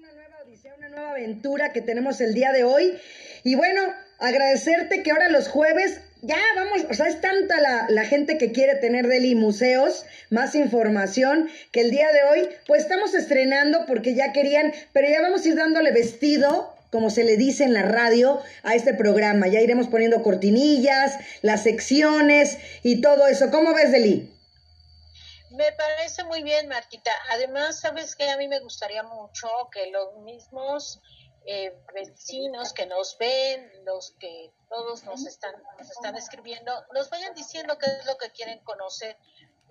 una nueva odisea, una nueva aventura que tenemos el día de hoy. Y bueno, agradecerte que ahora los jueves, ya vamos, o sea, es tanta la, la gente que quiere tener Deli Museos, más información, que el día de hoy, pues estamos estrenando porque ya querían, pero ya vamos a ir dándole vestido como se le dice en la radio, a este programa. Ya iremos poniendo cortinillas, las secciones y todo eso. ¿Cómo ves, Deli? Me parece muy bien, Marquita. Además, sabes que a mí me gustaría mucho que los mismos eh, vecinos que nos ven, los que todos nos están, nos están escribiendo, nos vayan diciendo qué es lo que quieren conocer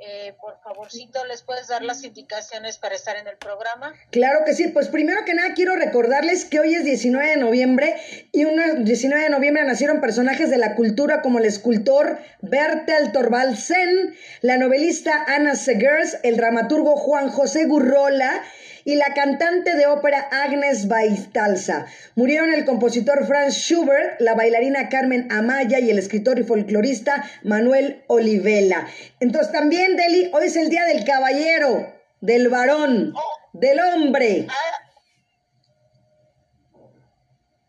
eh, por favorcito, ¿les puedes dar las indicaciones para estar en el programa? Claro que sí, pues primero que nada quiero recordarles que hoy es 19 de noviembre y un 19 de noviembre nacieron personajes de la cultura como el escultor Bertel Thorvaldsen, la novelista Anna Segers, el dramaturgo Juan José Gurrola y la cantante de ópera Agnes Baistalza. Murieron el compositor Franz Schubert, la bailarina Carmen Amaya y el escritor y folclorista Manuel Olivella. Entonces también, Deli, hoy es el Día del Caballero, del varón, del hombre.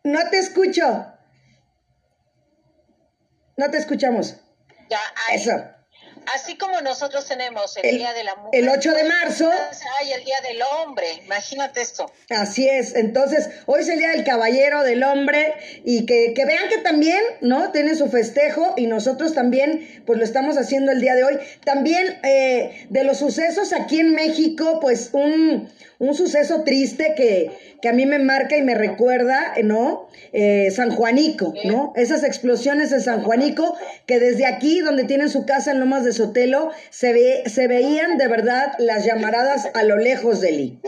No te escucho. No te escuchamos. Ya, Eso. Así como nosotros tenemos el, Día de la Mujer. El 8 de marzo. Hay el Día del Hombre, imagínate esto. Así es, entonces hoy es el Día del Caballero, del Hombre, y que, que vean que también, ¿no? Tienen su festejo y nosotros también, pues lo estamos haciendo el día de hoy. También eh, de los sucesos aquí en México, pues un, un suceso triste que, que a mí me marca y me recuerda, ¿no? Eh, San Juanico, ¿no? Esas explosiones en San Juanico, que desde aquí, donde tienen su casa en Lomas de Sotelo, se, ve, se veían de verdad las llamaradas a lo lejos de Lee.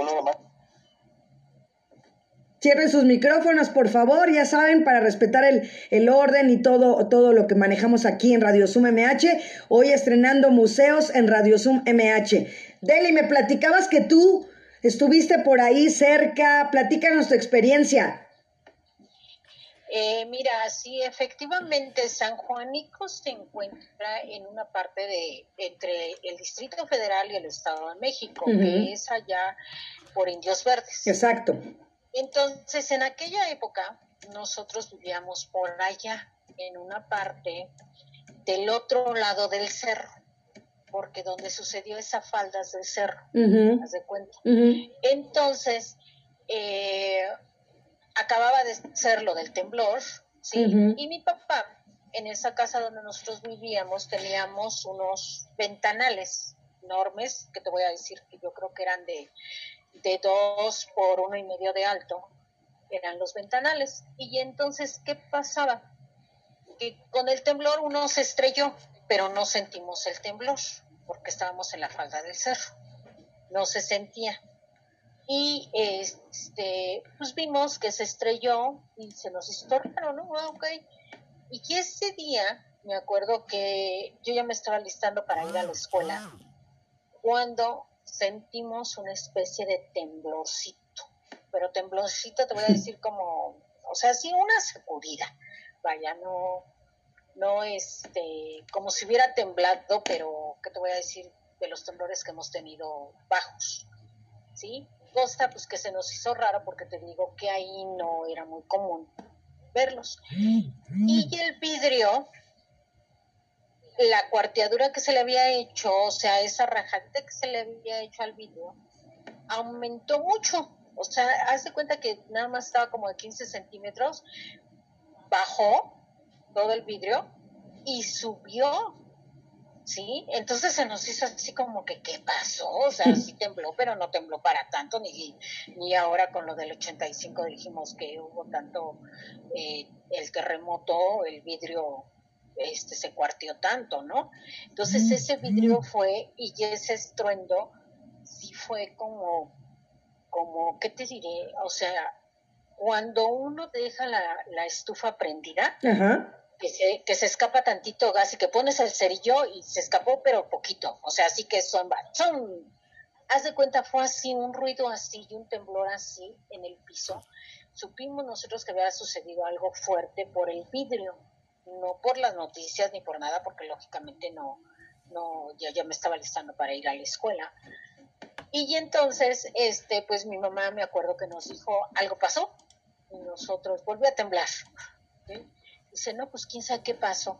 Cierren sus micrófonos, por favor, ya saben, para respetar el, el, orden y todo, todo lo que manejamos aquí en Radio Zoom MH. Hoy estrenando museos en Radio Zoom MH. Deli, me platicabas que tú estuviste por ahí cerca, platícanos tu experiencia. Eh, mira, sí, efectivamente, San Juanico se encuentra en una parte de entre el Distrito Federal y el Estado de México, que es allá por Indios Verdes. Exacto. Entonces, en aquella época, nosotros vivíamos por allá, en una parte del otro lado del cerro, porque donde sucedió esa falda es del cerro, haz de cuenta. Entonces, eh, acababa de ser lo del temblor, ¿sí? Y mi papá, en esa casa donde nosotros vivíamos, teníamos unos ventanales enormes, que te voy a decir que yo creo que eran de, de dos por uno y medio de alto, eran los ventanales. Y entonces, ¿qué pasaba? Que con el temblor uno se estrelló, pero no sentimos el temblor, porque estábamos en la falda del cerro. No se sentía y este pues vimos que se estrelló y se nos hizo raro, ¿no? Ah, ok. Y que ese día, me acuerdo que yo ya me estaba listando para ir a la escuela, cuando sentimos una especie de temblorcito, pero temblorcito te voy a decir como, o sea, sí, una sacudida, vaya, no, no este, como si hubiera temblado, pero, ¿qué te voy a decir? De los temblores que hemos tenido bajos, ¿sí? Costa, pues que se nos hizo raro porque te digo que ahí no era muy común verlos. Y el vidrio, la cuarteadura que se le había hecho, o sea, esa rajadita que se le había hecho al vidrio, aumentó mucho. O sea, haz de cuenta que nada más estaba como de 15 centímetros, bajó todo el vidrio y subió ¿sí? Entonces se nos hizo así como que, ¿qué pasó? O sea, sí tembló, pero no tembló para tanto, ni, ni ahora con lo del 85 dijimos que hubo tanto eh, el terremoto, el vidrio este se cuartió tanto, ¿no? Entonces ese vidrio fue y ese estruendo sí fue como, como, ¿qué te diré? O sea, cuando uno deja la, la estufa prendida, Ajá que se, escapa tantito gas y que pones el cerillo y se escapó, pero poquito. O sea, así que son, son, haz de cuenta, fue así, un ruido así y un temblor así en el piso. Supimos nosotros que había sucedido algo fuerte por el vidrio, no por las noticias ni por nada, porque lógicamente no, no, ya, ya me estaba listando para ir a la escuela. Y entonces, este, pues mi mamá me acuerdo que nos dijo, algo pasó, y nosotros volvió a temblar. Dice, no, pues quién sabe qué pasó.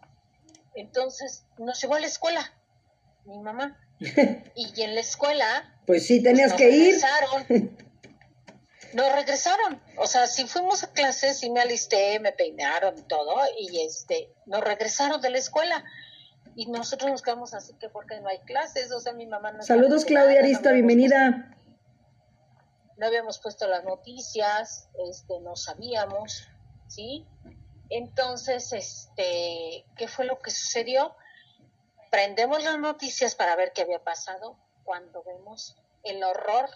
Entonces nos llevó a la escuela, mi mamá. y en la escuela. Pues sí, tenías pues, que ir. Nos regresaron. O sea, si fuimos a clases, sí me alisté, me peinaron y todo, y este, nos regresaron de la escuela. Y nosotros nos quedamos así que porque no hay clases, o sea, mi mamá no Saludos Claudia Arista, bienvenida. no habíamos puesto las noticias, este, no sabíamos, ¿sí? Entonces, este, ¿qué fue lo que sucedió? Prendemos las noticias para ver qué había pasado cuando vemos el horror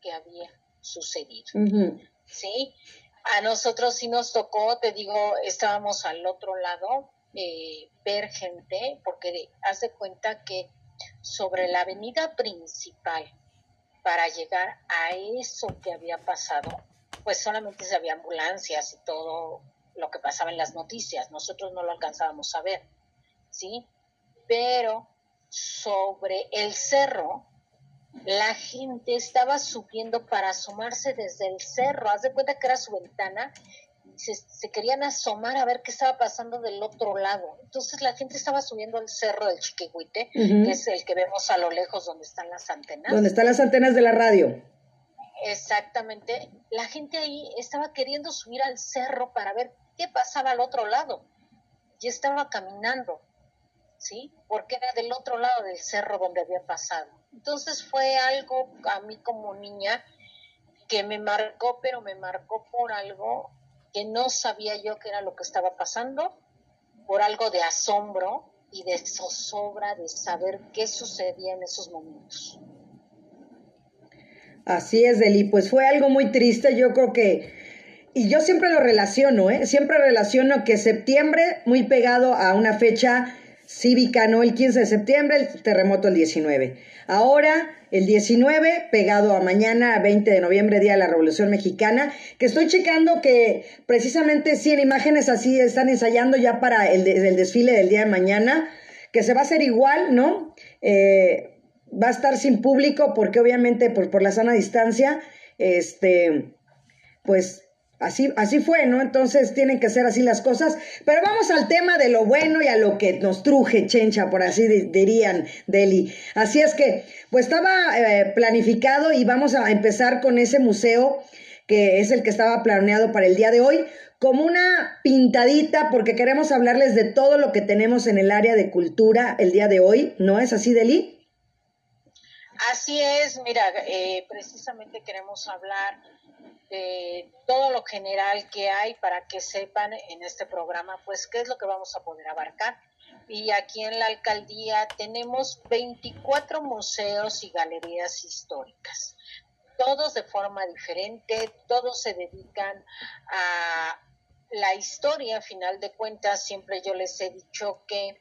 que había sucedido. ¿Sí? A nosotros sí nos tocó, te digo, estábamos al otro lado, eh, ver gente, porque haz de cuenta que sobre la avenida principal, para llegar a eso que había pasado, pues solamente se había ambulancias y todo lo que pasaba en las noticias, nosotros no lo alcanzábamos a ver, ¿sí? Pero sobre el cerro, la gente estaba subiendo para asomarse desde el cerro, haz de cuenta que era su ventana, se, se, querían asomar a ver qué estaba pasando del otro lado. Entonces la gente estaba subiendo al cerro del Chiquihuite, que es el que vemos a lo lejos donde están las antenas. Donde están las antenas de la radio. Exactamente. La gente ahí estaba queriendo subir al cerro para ver qué pasaba al otro lado. Y estaba caminando, ¿sí? Porque era del otro lado del cerro donde había pasado. Entonces fue algo a mí como niña que me marcó, pero me marcó por algo que no sabía yo que era lo que estaba pasando, por algo de asombro y de zozobra de saber qué sucedía en esos momentos. Así es, Deli, pues fue algo muy triste, yo creo que y yo siempre lo relaciono, ¿eh? Siempre relaciono que septiembre, muy pegado a una fecha cívica, ¿no? El 15 de septiembre, el terremoto el 19. Ahora, el 19, pegado a mañana, 20 de noviembre, Día de la Revolución Mexicana, que estoy checando que precisamente 100 imágenes así están ensayando ya para el, desfile del día de mañana, que se va a hacer igual, ¿no? Eh, va a estar sin público porque obviamente por, por la sana distancia, este, pues Así, así fue, ¿no? Entonces tienen que ser así las cosas. Pero vamos al tema de lo bueno y a lo que nos truje, chencha, por así dirían, Deli. Así es que, pues estaba eh, planificado y vamos a empezar con ese museo que es el que estaba planeado para el día de hoy, como una pintadita, porque queremos hablarles de todo lo que tenemos en el área de cultura el día de hoy, ¿no es así, Deli? Así es, mira, eh, precisamente queremos hablar de todo lo general que hay para que sepan en este programa, pues, qué es lo que vamos a poder abarcar. Y aquí en la alcaldía tenemos 24 museos y galerías históricas, todos de forma diferente, todos se dedican a la historia, a final de cuentas, siempre yo les he dicho que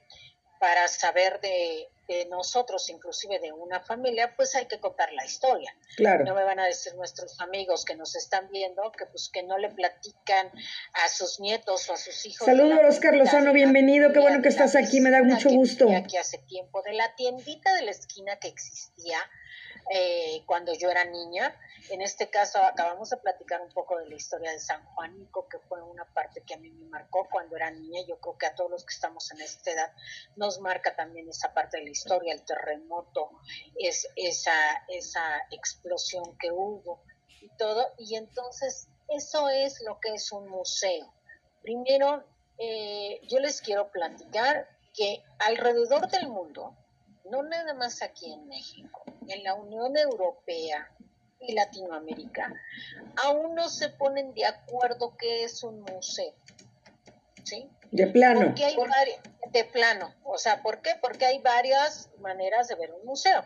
para saber de nosotros, inclusive de una familia, pues hay que contar la historia. Claro. No me van a decir nuestros amigos que nos están viendo que pues que no le platican a sus nietos o a sus hijos. Saludos, Oscar Lozano, bienvenido, qué bueno que estás aquí, me da mucho gusto. Aquí hace tiempo, de la tiendita de la esquina que existía eh, cuando yo era niña. En este caso acabamos de platicar un poco de la historia de San Juanico, que fue una parte que a mí me marcó cuando era niña. Yo creo que a todos los que estamos en esta edad nos marca también esa parte de la historia, el terremoto, es, esa, esa explosión que hubo y todo. Y entonces eso es lo que es un museo. Primero, eh, yo les quiero platicar que alrededor del mundo, no nada más aquí en México, en la Unión Europea y Latinoamérica, aún no se ponen de acuerdo qué es un museo. ¿Sí? De plano. Porque hay de plano. O sea, ¿por qué? Porque hay varias maneras de ver un museo.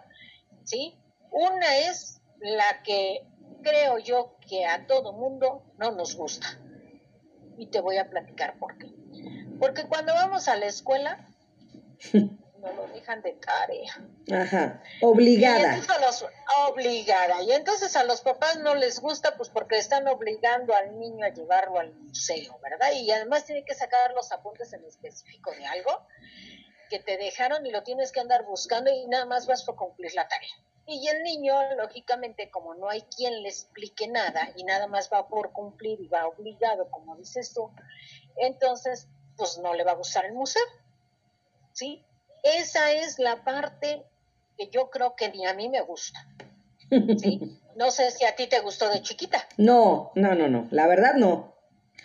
¿Sí? Una es la que creo yo que a todo mundo no nos gusta. Y te voy a platicar por qué. Porque cuando vamos a la escuela, no lo dejan de tarea. Ajá, obligada. Y obligada. Y entonces a los papás no les gusta, pues porque están obligando al niño a llevarlo al museo, ¿verdad? Y además tiene que sacar los apuntes en específico de algo que te dejaron y lo tienes que andar buscando y nada más vas por cumplir la tarea. Y el niño, lógicamente, como no hay quien le explique nada y nada más va por cumplir y va obligado, como dices tú, entonces, pues no le va a gustar el museo. ¿Sí? Esa es la parte que yo creo que ni a mí me gusta. ¿Sí? No sé si a ti te gustó de chiquita. No, no, no, no, la verdad no.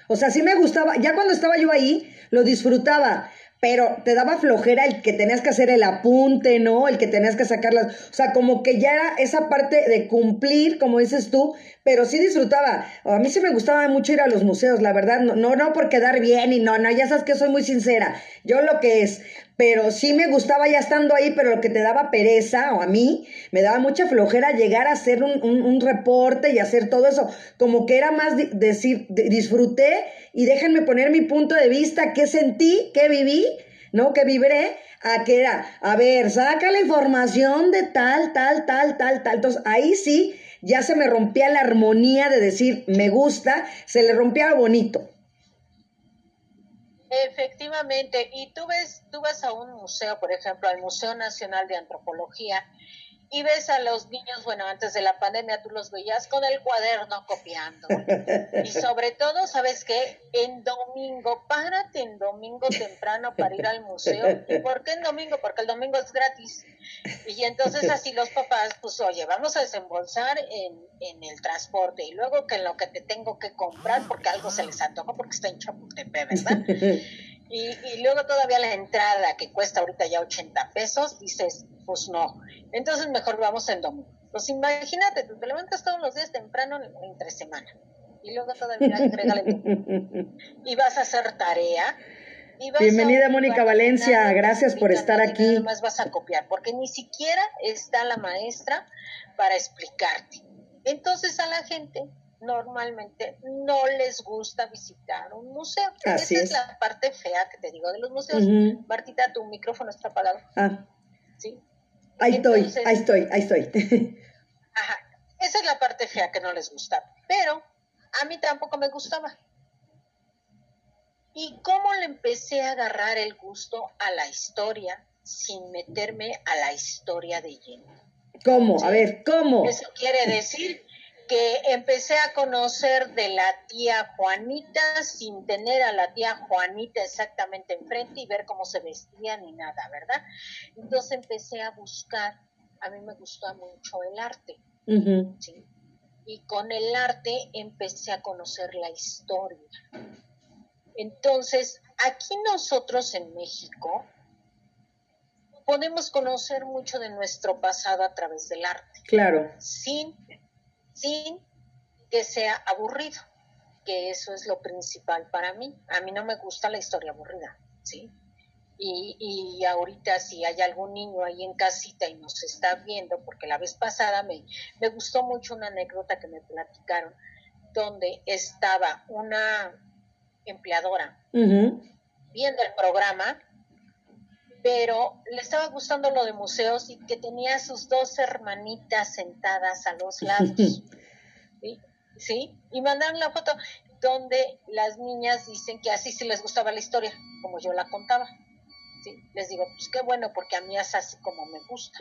O sea, sí me gustaba, ya cuando estaba yo ahí, lo disfrutaba, pero te daba flojera el que tenías que hacer el apunte, ¿no? El que tenías que sacar las... O sea, como que ya era esa parte de cumplir, como dices tú, pero sí disfrutaba. A mí sí me gustaba mucho ir a los museos, la verdad, no, no, no por quedar bien y no, no, ya sabes que soy muy sincera, yo lo que es, pero sí me gustaba ya estando ahí, pero lo que te daba pereza, o a mí, me daba mucha flojera llegar a hacer un, un, reporte y hacer todo eso, como que era más decir, disfruté y déjenme poner mi punto de vista, qué sentí, qué viví, ¿no? Que vibré, a que era, a ver, saca la información de tal, tal, tal, tal, tal. Entonces ahí sí ya se me rompía la armonía de decir me gusta, se le rompía bonito. Efectivamente, y tú ves, tú vas a un museo, por ejemplo, al Museo Nacional de Antropología, y ves a los niños, bueno, antes de la pandemia tú los veías con el cuaderno copiando. Y sobre todo, ¿sabes qué? En domingo, párate en domingo temprano para ir al museo. ¿Y por qué en domingo? Porque el domingo es gratis. Y entonces así los papás, pues oye, vamos a desembolsar en, en el transporte y luego que en lo que te tengo que comprar porque algo se les antoja porque está en Chapultepec, ¿verdad? Y, y, luego todavía la entrada que cuesta ahorita ya 80 pesos, dices, pues no. Entonces mejor vamos en domingo. Pues imagínate, te levantas todos los días temprano entre semana. Y luego todavía agrégale y vas a hacer tarea. Bienvenida Mónica Valencia, gracias por estar aquí. Nada más vas a copiar, porque ni siquiera está la maestra para explicarte. Entonces a la gente normalmente no les gusta visitar un museo. Esa es. la parte fea que te digo de los museos. Martita, tu micrófono está apagado. Ah. Sí. Ahí estoy, ahí estoy, ahí estoy. Ajá. Esa es la parte fea que no les gusta. Pero a mí tampoco me gustaba. ¿Y cómo le empecé a agarrar el gusto a la historia sin meterme a la historia de lleno? ¿Cómo? A ver, ¿cómo? Eso quiere decir que empecé a conocer de la tía Juanita sin tener a la tía Juanita exactamente enfrente y ver cómo se vestían ni nada, ¿verdad? Entonces empecé a buscar, a mí me gusta mucho el arte, ¿sí? Y con el arte empecé a conocer la historia. Entonces, aquí nosotros en México podemos conocer mucho de nuestro pasado a través del arte. Claro. Sin sin que sea aburrido, que eso es lo principal para mí. A mí no me gusta la historia aburrida, ¿sí? Y, y ahorita si hay algún niño ahí en casita y nos está viendo, porque la vez pasada me, me gustó mucho una anécdota que me platicaron, donde estaba una empleadora viendo el programa, pero le estaba gustando lo de museos y que tenía sus dos hermanitas sentadas a los lados. ¿sí? Y mandaron la foto donde las niñas dicen que así sí les gustaba la historia, como yo la contaba. ¿sí? Les digo, pues qué bueno, porque a mí es así como me gusta.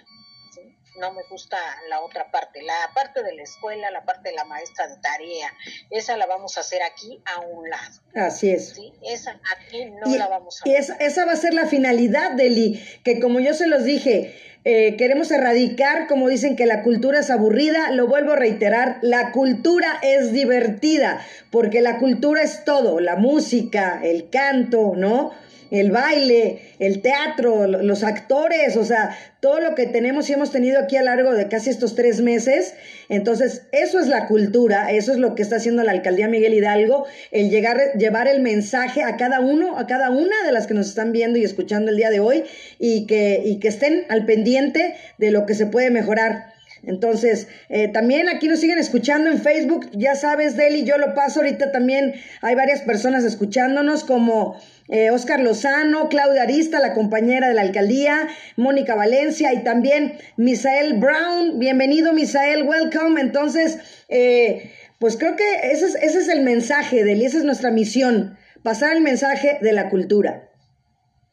No me gusta la otra parte, la parte de la escuela, la parte de la maestra de tarea, esa la vamos a hacer aquí a un lado. Así es. ¿sí? Esa aquí no la vamos a hacer. Y esa, esa va a ser la finalidad, Deli, que como yo se los dije, eh, queremos erradicar, como dicen que la cultura es aburrida, lo vuelvo a reiterar, la cultura es divertida, porque la cultura es todo, la música, el canto, ¿no? El baile, el teatro, los actores, o sea, todo lo que tenemos y hemos tenido aquí a largo de casi estos tres meses. Entonces, eso es la cultura, eso es lo que está haciendo la alcaldía Miguel Hidalgo, el llegar, llevar el mensaje a cada uno, a cada una de las que nos están viendo y escuchando el día de hoy y que, y que estén al pendiente de lo que se puede mejorar. Entonces, eh, también aquí nos siguen escuchando en Facebook, ya sabes, Deli, yo lo paso ahorita también, hay varias personas escuchándonos como eh, Oscar Lozano, Claudia Arista, la compañera de la alcaldía, Mónica Valencia y también Misael Brown. Bienvenido, Misael, welcome. Entonces, eh, pues creo que ese es, ese es el mensaje de él y esa es nuestra misión, pasar el mensaje de la cultura.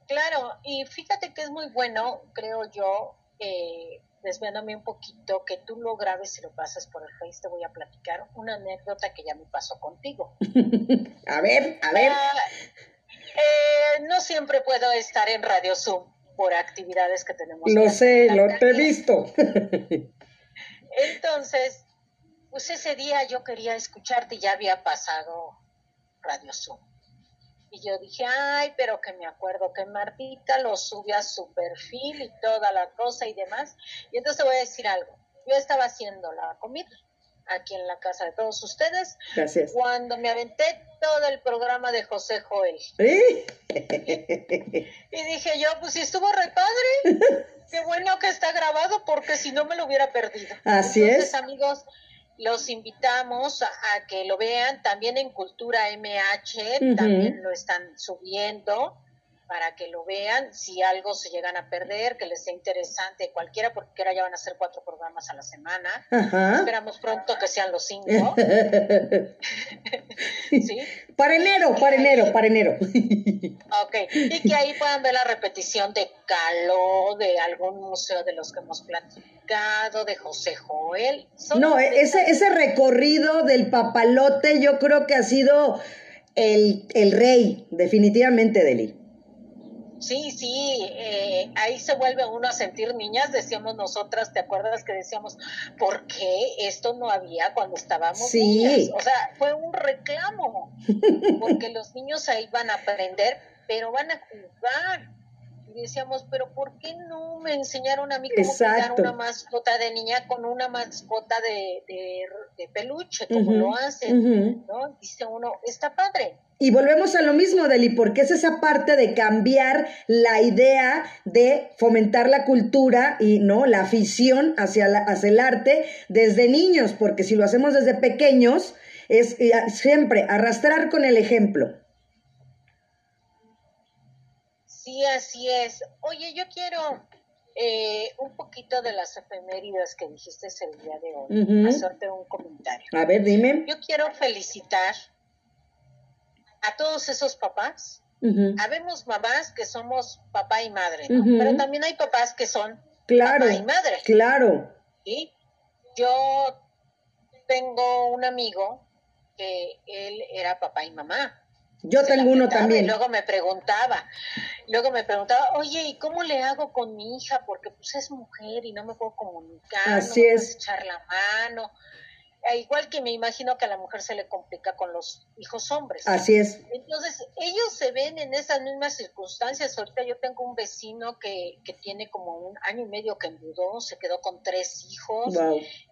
Claro, y fíjate que es muy bueno, creo yo, eh, desviándome un poquito, que tú lo grabes y lo pases por el Face, te voy a platicar una anécdota que ya me pasó contigo. a ver, a ver. Ah, eh, no siempre puedo estar en Radio Zoom por actividades que tenemos. Lo sé, lo te he visto. Entonces, pues ese día yo quería escucharte y ya había pasado Radio Zoom. Y yo dije, ay, pero que me acuerdo que Martita lo sube a su perfil y toda la cosa y demás. Y entonces voy a decir algo. Yo estaba haciendo la comida aquí en la casa de todos ustedes. Gracias. Cuando me aventé todo el programa de José Joel. ¿Eh? Y dije yo, pues si estuvo re padre. Qué bueno que está grabado porque si no me lo hubiera perdido. Así Entonces, es. amigos, los invitamos a, que lo vean también en Cultura MH, también lo están subiendo para que lo vean, si algo se llegan a perder, que les sea interesante cualquiera, porque ahora ya van a ser cuatro programas a la semana. Esperamos pronto que sean los cinco. ¿Sí? Para enero, para enero, para enero. ok, y que ahí puedan ver la repetición de Caló, de algún museo de los que hemos platicado, de José Joel. no, ese, ese recorrido del papalote yo creo que ha sido el, el rey, definitivamente, Deli. Sí, sí, eh, ahí se vuelve uno a sentir niñas, decíamos nosotras, ¿te acuerdas que decíamos, ¿por qué esto no había cuando estábamos sí. niñas? O sea, fue un reclamo, porque los niños ahí van a aprender, pero van a jugar. Decíamos, pero ¿por qué no me enseñaron a mí cómo cuidar una mascota de niña con una mascota de, de, peluche, como lo hacen? ¿no? Dice uno, está padre y volvemos a lo mismo, Deli, porque es esa parte de cambiar la idea de fomentar la cultura y no la afición hacia, hacia el arte desde niños, porque si lo hacemos desde pequeños, es siempre arrastrar con el ejemplo. Sí, así es. Oye, yo quiero eh, un poquito de las efemérides que dijiste el día de hoy, hacerte un comentario. A ver, dime. Yo quiero felicitar a todos esos papás. Habemos mamás que somos papá y madre, pero también hay papás que son claro, papá y madre. Claro. ¿sí? Yo tengo un amigo que él era papá y mamá. Yo tengo uno también. Y luego me preguntaba, luego me preguntaba, oye, ¿y cómo le hago con mi hija? Porque pues es mujer y no me puedo comunicar, Así no es. echar la mano igual que me imagino que a la mujer se le complica con los hijos hombres. Así es. Entonces, ellos se ven en esas mismas circunstancias. Ahorita yo tengo un vecino que, que tiene como un año y medio que enviudó, se quedó con tres hijos,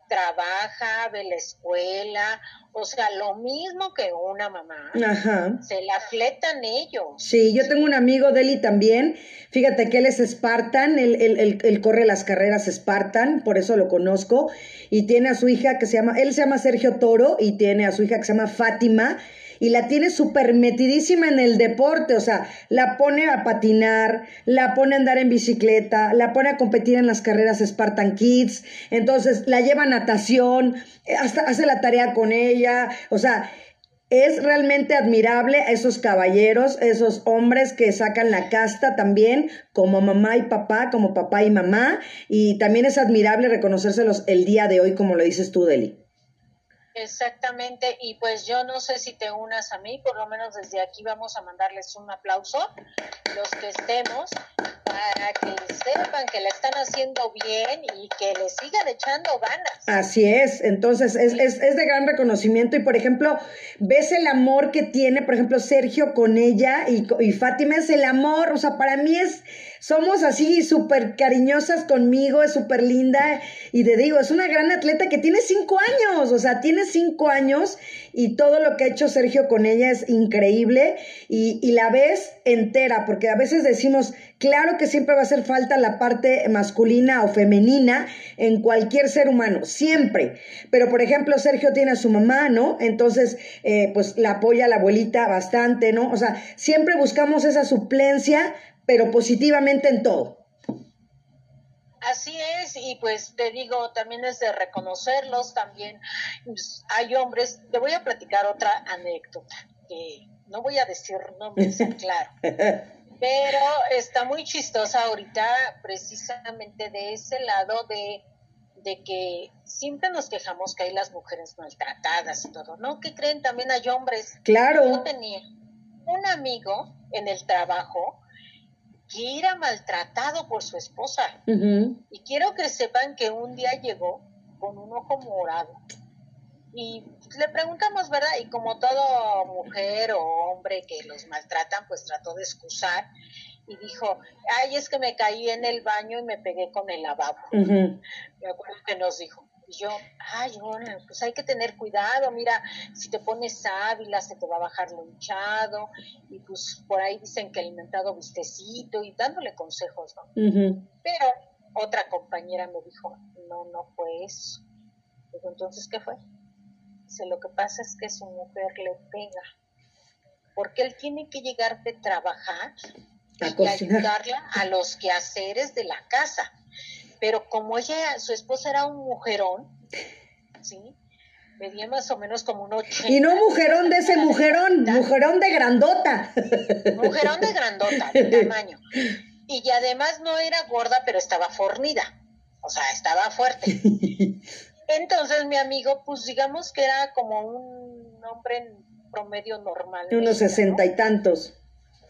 trabaja, ve la escuela, o sea, lo mismo que una mamá. Ajá. Se la fletan ellos. Sí, yo tengo un amigo, Deli, también. Fíjate que él es Spartan, él, él, él, corre las carreras Spartan, por eso lo conozco. Y tiene a su hija que se llama, él se llama Sergio Toro y tiene a su hija que se llama Fátima y la tiene súper metidísima en el deporte, o sea, la pone a patinar, la pone a andar en bicicleta, la pone a competir en las carreras Spartan Kids, entonces la lleva a natación, hasta hace la tarea con ella, o sea, es realmente admirable a esos caballeros, esos hombres que sacan la casta también, como mamá y papá, como papá y mamá, y también es admirable reconocérselos el día de hoy, como lo dices tú, Deli. Exactamente, y pues yo no sé si te unas a mí, por lo menos desde aquí vamos a mandarles un aplauso, los que estemos, para que sepan que la están haciendo bien y que le sigan echando ganas. Así es, entonces es, es, es de gran reconocimiento. Y por ejemplo, ves el amor que tiene, por ejemplo, Sergio con ella y, y Fátima es el amor, o sea, para mí es somos así súper cariñosas conmigo, es súper linda. Y te digo, es una gran atleta que tiene cinco años, o sea, tiene cinco años y todo lo que ha hecho Sergio con ella es increíble y, y la ves entera, porque a veces decimos, claro que siempre va a hacer falta la parte masculina o femenina en cualquier ser humano, siempre, pero por ejemplo, Sergio tiene a su mamá, ¿no? Entonces, eh, pues la apoya a la abuelita bastante, ¿no? O sea, siempre buscamos esa suplencia pero positivamente en todo. Así es, y pues te digo, también es de reconocerlos, también pues, hay hombres, te voy a platicar otra anécdota, que no voy a decir nombres, claro. Pero está muy chistosa ahorita precisamente de ese lado de, de que siempre nos quejamos que hay las mujeres maltratadas y todo, ¿no? Que creen también hay hombres. Claro. Yo tenía un amigo en el trabajo que era maltratado por su esposa. Y quiero que sepan que un día llegó con un ojo morado. Y le preguntamos, ¿verdad? Y como todo mujer o hombre que los maltratan, pues trató de excusar y dijo, ay, es que me caí en el baño y me pegué con el lavabo. Me acuerdo que nos dijo. Y yo, ay, bueno, pues hay que tener cuidado, mira, si te pones sábila se te va a bajar lo hinchado, y pues por ahí dicen que el mentado vistecito, y dándole consejos, ¿no? Pero otra compañera me dijo, no, no fue eso. Digo, entonces, ¿qué fue? Dice, lo que pasa es que su mujer le pega, porque él tiene que llegar de trabajar y ayudarla a los quehaceres de la casa pero como ella, su esposa era un mujerón, ¿sí? Medía más o menos como un 80. Y no mujerón de ese mujerón, mujerón de grandota. Mujerón de grandota, de tamaño. Y además no era gorda, pero estaba fornida. O sea, estaba fuerte. Entonces mi amigo, pues digamos que era como un hombre en promedio normal. De unos sesenta y tantos.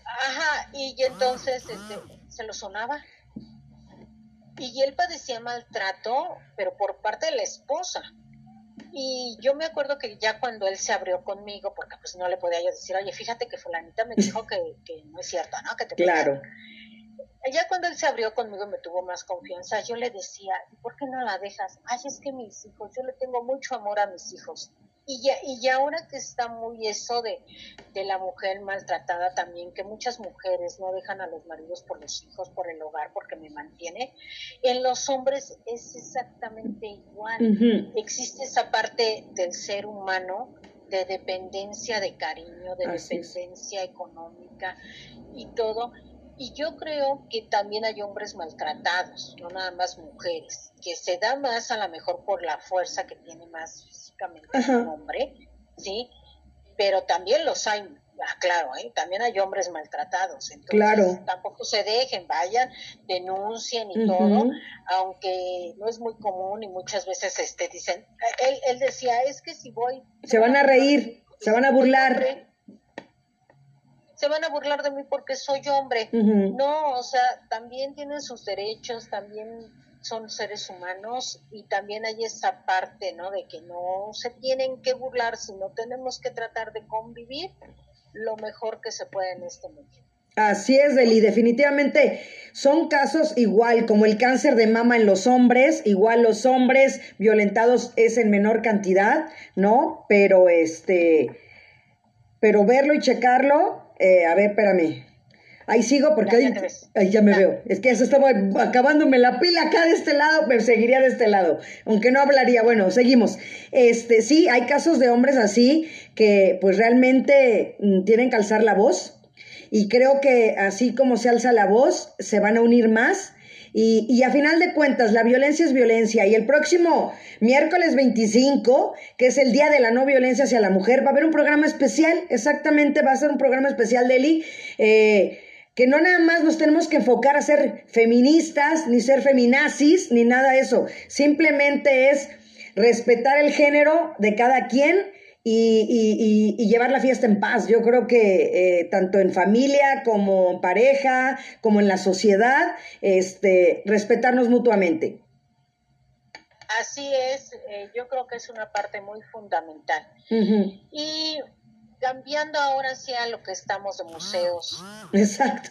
Ajá, y entonces este, se lo sonaba y él padecía maltrato, pero por parte de la esposa. Y yo me acuerdo que ya cuando él se abrió conmigo, porque pues no le podía yo decir, oye, fíjate que fulanita me dijo que, no es cierto, ¿no? Que te claro. Ya cuando él se abrió conmigo me tuvo más confianza, yo le decía, ¿por qué no la dejas? Ay, es que mis hijos, yo le tengo mucho amor a mis hijos. Y ya, y ya ahora que está muy eso de, de la mujer maltratada también, que muchas mujeres no dejan a los maridos por los hijos, por el hogar, porque me mantiene, en los hombres es exactamente igual. Existe esa parte del ser humano de dependencia de cariño, de dependencia económica y todo. Y yo creo que también hay hombres maltratados, no nada más mujeres, que se da más a lo mejor por la fuerza que tiene más un hombre, ¿sí? Pero también los hay, ah, claro, ¿eh? también hay hombres maltratados, entonces claro. tampoco se dejen, vayan, denuncien y todo, aunque no es muy común y muchas veces este dicen, él, él decía, es que si voy... Se van a reír, se van a burlar. Se van a burlar de mí porque soy hombre. No, o sea, también tienen sus derechos, también son seres humanos y también hay esa parte, ¿no? De que no se tienen que burlar, sino tenemos que tratar de convivir lo mejor que se puede en este mundo. Así es, Deli, definitivamente son casos igual como el cáncer de mama en los hombres, igual los hombres violentados es en menor cantidad, ¿no? Pero este, pero verlo y checarlo, eh, a ver, espérame, Ahí sigo porque ahí, ya me veo. Es que ya se estaba acabándome la pila acá de este lado, pero seguiría de este lado. Aunque no hablaría. Bueno, seguimos. Este, sí, hay casos de hombres así que pues realmente mm, tienen que alzar la voz. Y creo que así como se alza la voz, se van a unir más. Y, y, a final de cuentas, la violencia es violencia. Y el próximo miércoles 25, que es el Día de la No Violencia hacia la Mujer, va a haber un programa especial. Exactamente, va a ser un programa especial de Eli. Eh, que no nada más nos tenemos que enfocar a ser feministas, ni ser feminazis, ni nada de eso. Simplemente es respetar el género de cada quien y, llevar la fiesta en paz. Yo creo que eh, tanto en familia como en pareja, como en la sociedad, este, respetarnos mutuamente. Así es, eh, yo creo que es una parte muy fundamental. Y cambiando ahora hacia lo que estamos de museos. Exacto.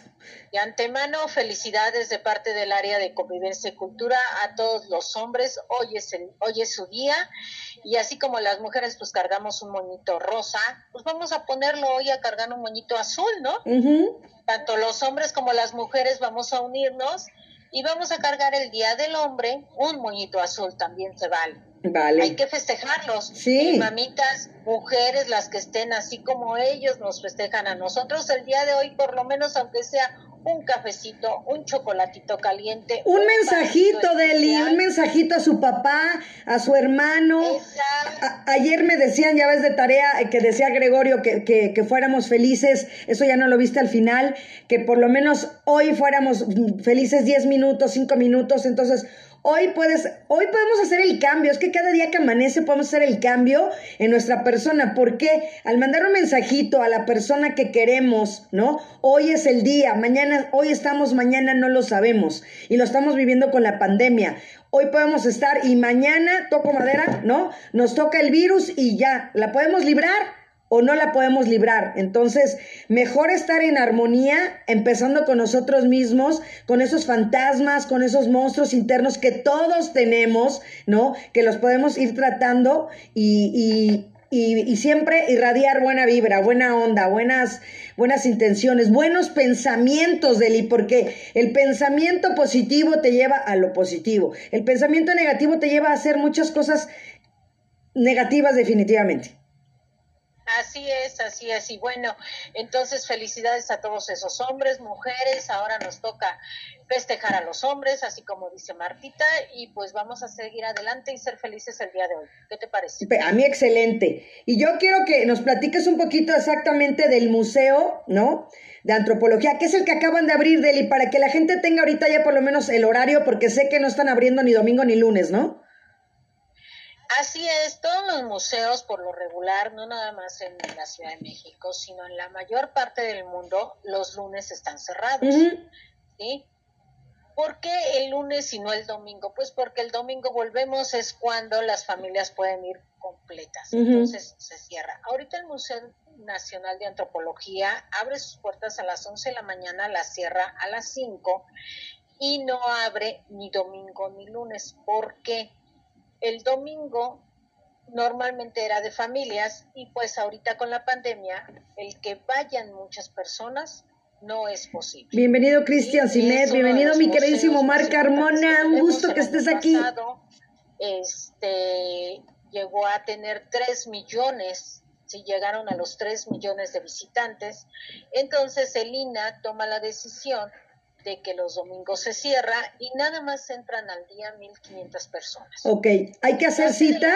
De antemano, felicidades de parte del área de convivencia y cultura a todos los hombres. Hoy es, el, hoy es su día y así como las mujeres pues cargamos un moñito rosa, pues vamos a ponerlo hoy a cargar un moñito azul, ¿no? Tanto los hombres como las mujeres vamos a unirnos y vamos a cargar el Día del Hombre, un moñito azul también se vale. Hay que festejarlos. Sí. mamitas, mujeres, las que estén así como ellos, nos festejan a nosotros el día de hoy, por lo menos aunque sea un cafecito, un chocolatito caliente. Un, mensajito, Deli, un mensajito a su papá, a su hermano. ayer me decían, ya ves de tarea, eh, que decía Gregorio que, que, que, fuéramos felices, eso ya no lo viste al final, que por lo menos hoy fuéramos felices 10 minutos, 5 minutos, entonces Hoy puedes, hoy podemos hacer el cambio. Es que cada día que amanece podemos hacer el cambio en nuestra persona. porque Al mandar un mensajito a la persona que queremos, ¿no? Hoy es el día, mañana, hoy estamos, mañana no lo sabemos. Y lo estamos viviendo con la pandemia. Hoy podemos estar y mañana, toco madera, ¿no? Nos toca el virus y ya, ¿la podemos librar? O no la podemos librar. Entonces, mejor estar en armonía, empezando con nosotros mismos, con esos fantasmas, con esos monstruos internos que todos tenemos, ¿no? Que los podemos ir tratando y, y, siempre irradiar buena vibra, buena onda, buenas, buenas intenciones, buenos pensamientos, Deli, porque el pensamiento positivo te lleva a lo positivo. El pensamiento negativo te lleva a hacer muchas cosas negativas definitivamente. Así es, así es. Y bueno, entonces felicidades a todos esos hombres, mujeres. Ahora nos toca festejar a los hombres, así como dice Martita, y pues vamos a seguir adelante y ser felices el día de hoy. ¿Qué te parece? A mí excelente. Y yo quiero que nos platiques un poquito exactamente del museo, ¿no? De antropología, que es el que acaban de abrir, Deli, para que la gente tenga ahorita ya por lo menos el horario, porque sé que no están abriendo ni domingo ni lunes, ¿no? Así es, todos los museos por lo regular, no nada más en la Ciudad de México, sino en la mayor parte del mundo, los lunes están cerrados. ¿Sí? ¿Por qué el lunes y no el domingo? Pues porque el domingo volvemos es cuando las familias pueden ir completas. Entonces se cierra. Ahorita el Museo Nacional de Antropología abre sus puertas a las 11 de la mañana, la cierra a las 5 y no abre ni domingo ni lunes. ¿Por qué? El domingo normalmente era de familias y pues ahorita con la pandemia el que vayan muchas personas no es posible. Bienvenido Cristian Sinet, bienvenido mi queridísimo Mar Carmona, un gusto que estés aquí. este llegó a tener 3 millones, si llegaron a los 3 millones de visitantes, entonces el INA toma la decisión de que los domingos se cierra y nada más entran al día 1.500 personas. Ok, ¿hay que hacer cita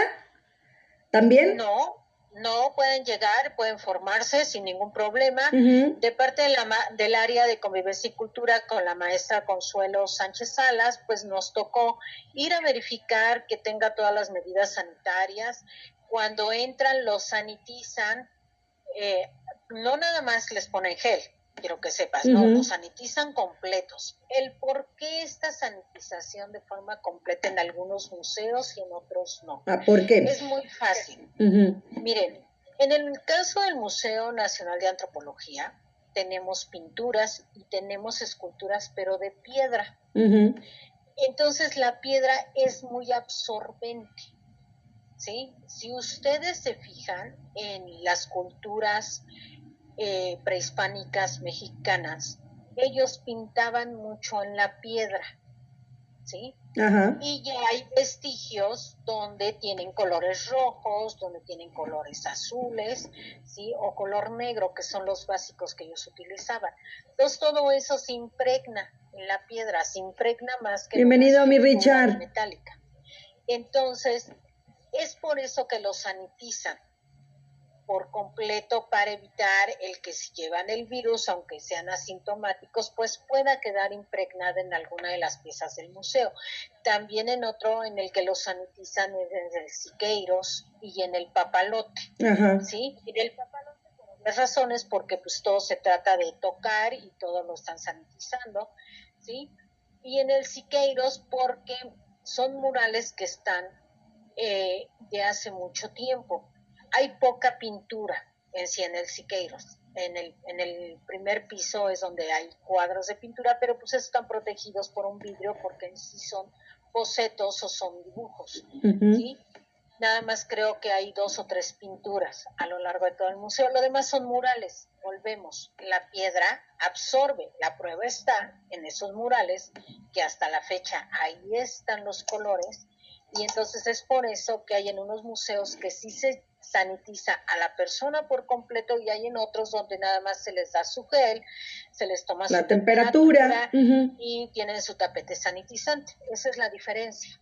también? No, no pueden llegar, pueden formarse sin ningún problema. De parte de la, del área de convivencia y cultura con la maestra Consuelo Sánchez Salas, pues nos tocó ir a verificar que tenga todas las medidas sanitarias. Cuando entran, los sanitizan. Eh, no nada más les ponen gel, quiero que sepas, ¿no? Los sanitizan completos. El por qué esta sanitización de forma completa en algunos museos y en otros no. Ah, ¿por qué? Es muy fácil. Miren, en el caso del Museo Nacional de Antropología, tenemos pinturas y tenemos esculturas, pero de piedra. Entonces la piedra es muy absorbente. ¿Sí? Si ustedes se fijan en las culturas eh, prehispánicas mexicanas, ellos pintaban mucho en la piedra, ¿sí? Y ya hay vestigios donde tienen colores rojos, donde tienen colores azules, ¿sí? O color negro, que son los básicos que ellos utilizaban. Entonces todo eso se impregna en la piedra, se impregna más que... Bienvenido, mi Richard. Metálica. Entonces, es por eso que lo sanitizan por completo para evitar el que si llevan el virus, aunque sean asintomáticos, pues pueda quedar impregnada en alguna de las piezas del museo. También en otro en el que los sanitizan es en el Siqueiros y en el Papalote. ¿Sí? Y el Papalote por varias razones, porque pues todo se trata de tocar y todo lo están sanitizando, ¿sí? Y en el Siqueiros porque son murales que están eh, de hace mucho tiempo hay poca pintura en sí en el Siqueiros. En el, en el primer piso es donde hay cuadros de pintura, pero pues están protegidos por un vidrio porque en sí son bocetos o son dibujos. Nada más creo que hay dos o tres pinturas a lo largo de todo el museo. Lo demás son murales. Volvemos. La piedra absorbe. La prueba está en esos murales que hasta la fecha ahí están los colores y entonces es por eso que hay en unos museos que sí se sanitiza a la persona por completo y hay en otros donde nada más se les da su gel, se les toma la su temperatura, y tienen su tapete sanitizante. Esa es la diferencia.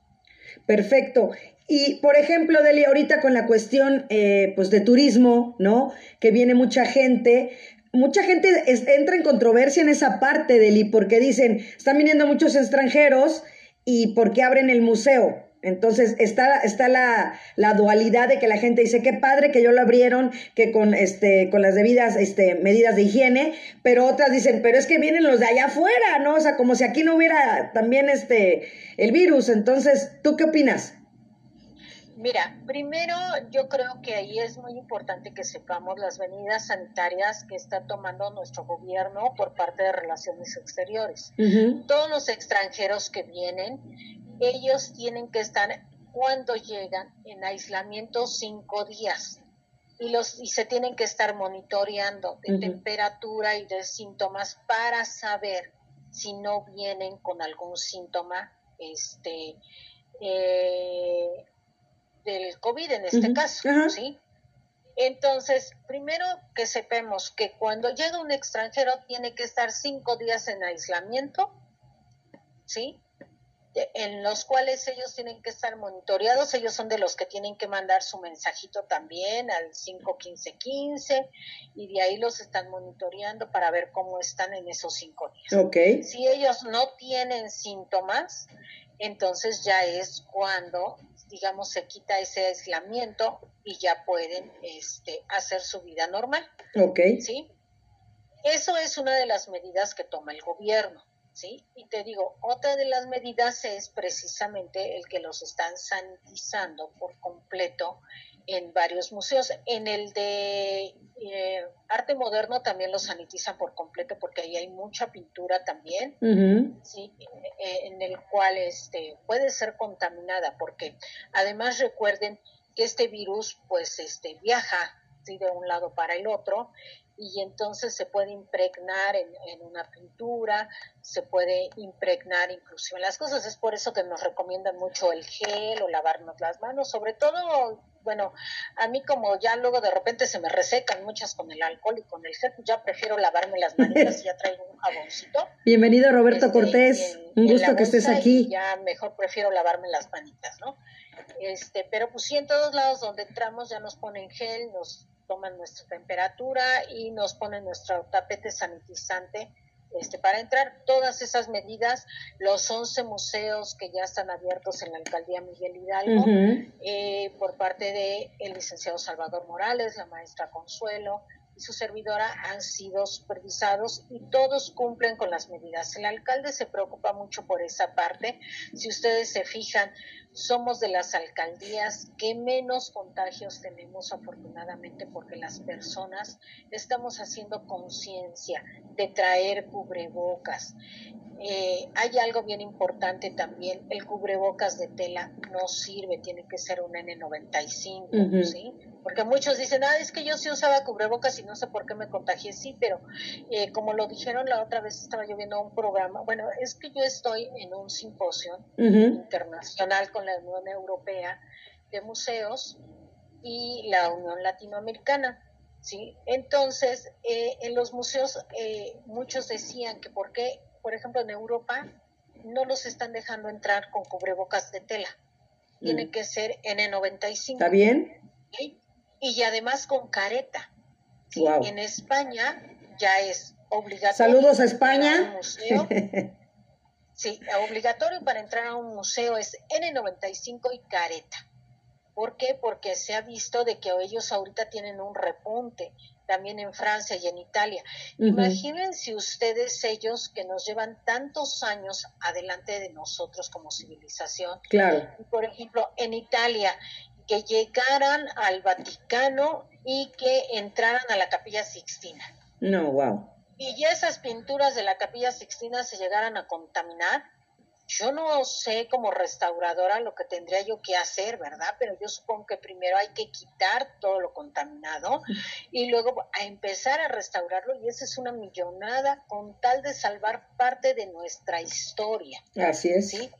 Perfecto. Y, por ejemplo, Deli, ahorita con la cuestión eh, pues de turismo, ¿no? Que viene mucha gente, mucha gente entra en controversia en esa parte, Deli, porque dicen, están viniendo muchos extranjeros y ¿por qué abren el museo? Entonces está, está la, la, dualidad de que la gente dice, qué padre que yo lo abrieron, que con, este, con las debidas este, medidas de higiene, pero otras dicen, pero es que vienen los de allá afuera, ¿no? O sea, como si aquí no hubiera también este, el virus. Entonces, ¿tú qué opinas? Mira, primero yo creo que ahí es muy importante que sepamos las medidas sanitarias que está tomando nuestro gobierno por parte de Relaciones Exteriores. Todos los extranjeros que vienen ellos tienen que estar cuando llegan en aislamiento cinco días y los y se tienen que estar monitoreando de temperatura y de síntomas para saber si no vienen con algún síntoma este eh, del COVID en este caso, ¿sí? Entonces, primero que sepamos que cuando llega un extranjero tiene que estar cinco días en aislamiento, ¿sí? En los cuales ellos tienen que estar monitoreados, ellos son de los que tienen que mandar su mensajito también al 51515 y de ahí los están monitoreando para ver cómo están en esos cinco días. Si ellos no tienen síntomas, entonces ya es cuando, digamos, se quita ese aislamiento y ya pueden este, hacer su vida normal. Ok. ¿Sí? Eso es una de las medidas que toma el gobierno. ¿Sí? Y te digo, otra de las medidas es precisamente el que los están sanitizando por completo en varios museos. En el de eh, arte moderno también los sanitizan por completo porque ahí hay mucha pintura también, ¿sí? Eh, en el cual este, puede ser contaminada porque además recuerden que este virus pues este, viaja de un lado para el otro y entonces se puede impregnar en, una pintura, se puede impregnar incluso en las cosas. Es por eso que nos recomiendan mucho el gel o lavarnos las manos, sobre todo, bueno, a mí como ya luego de repente se me resecan muchas con el alcohol y con el gel, ya prefiero lavarme las manitas y ya traigo un jaboncito. Bienvenido Roberto este, Cortés, un gusto que estés aquí. Ya mejor prefiero lavarme las manitas, ¿no? Este, pero pues sí en todos lados donde entramos ya nos ponen gel, nos toman nuestra temperatura y nos ponen nuestro tapete sanitizante este, para entrar. Todas esas medidas, los 11 museos que ya están abiertos en la alcaldía Miguel Hidalgo, eh, por parte de el licenciado Salvador Morales, la maestra Consuelo, y su servidora han sido supervisados y todos cumplen con las medidas. El alcalde se preocupa mucho por esa parte. Si ustedes se fijan, somos de las alcaldías que menos contagios tenemos afortunadamente porque las personas estamos haciendo conciencia de traer cubrebocas. Eh, hay algo bien importante también, el cubrebocas de tela no sirve, tiene que ser un N95, ¿sí? Porque muchos dicen, ah, es que yo sí usaba cubrebocas y no sé por qué me contagié, sí, pero eh, como lo dijeron la otra vez, estaba yo viendo un programa, bueno, es que yo estoy en un simposio internacional con la Unión Europea de Museos y la Unión Latinoamericana. ¿sí? Entonces, eh, en los museos eh, muchos decían que por qué, por ejemplo, en Europa no los están dejando entrar con cubrebocas de tela. Tiene mm. que ser N95. ¿Está bien? Y además con careta. En España ya es obligatorio. Saludos a España. sí, obligatorio para entrar a un museo es N95 y careta. ¿Por qué? Porque se ha visto de que ellos ahorita tienen un repunte, también en Francia y en Italia. Imagínense ustedes ellos que nos llevan tantos años adelante de nosotros como civilización. Claro. Por ejemplo, en Italia, que llegaran al Vaticano y que entraran a la Capilla Sixtina. No, wow. Y ya esas pinturas de la Capilla Sixtina se llegaran a contaminar, yo no sé como restauradora lo que tendría yo que hacer, ¿verdad? Pero yo supongo que primero hay que quitar todo lo contaminado y luego a empezar a restaurarlo y esa es una millonada con tal de salvar parte de nuestra historia. Así es. ¿sí?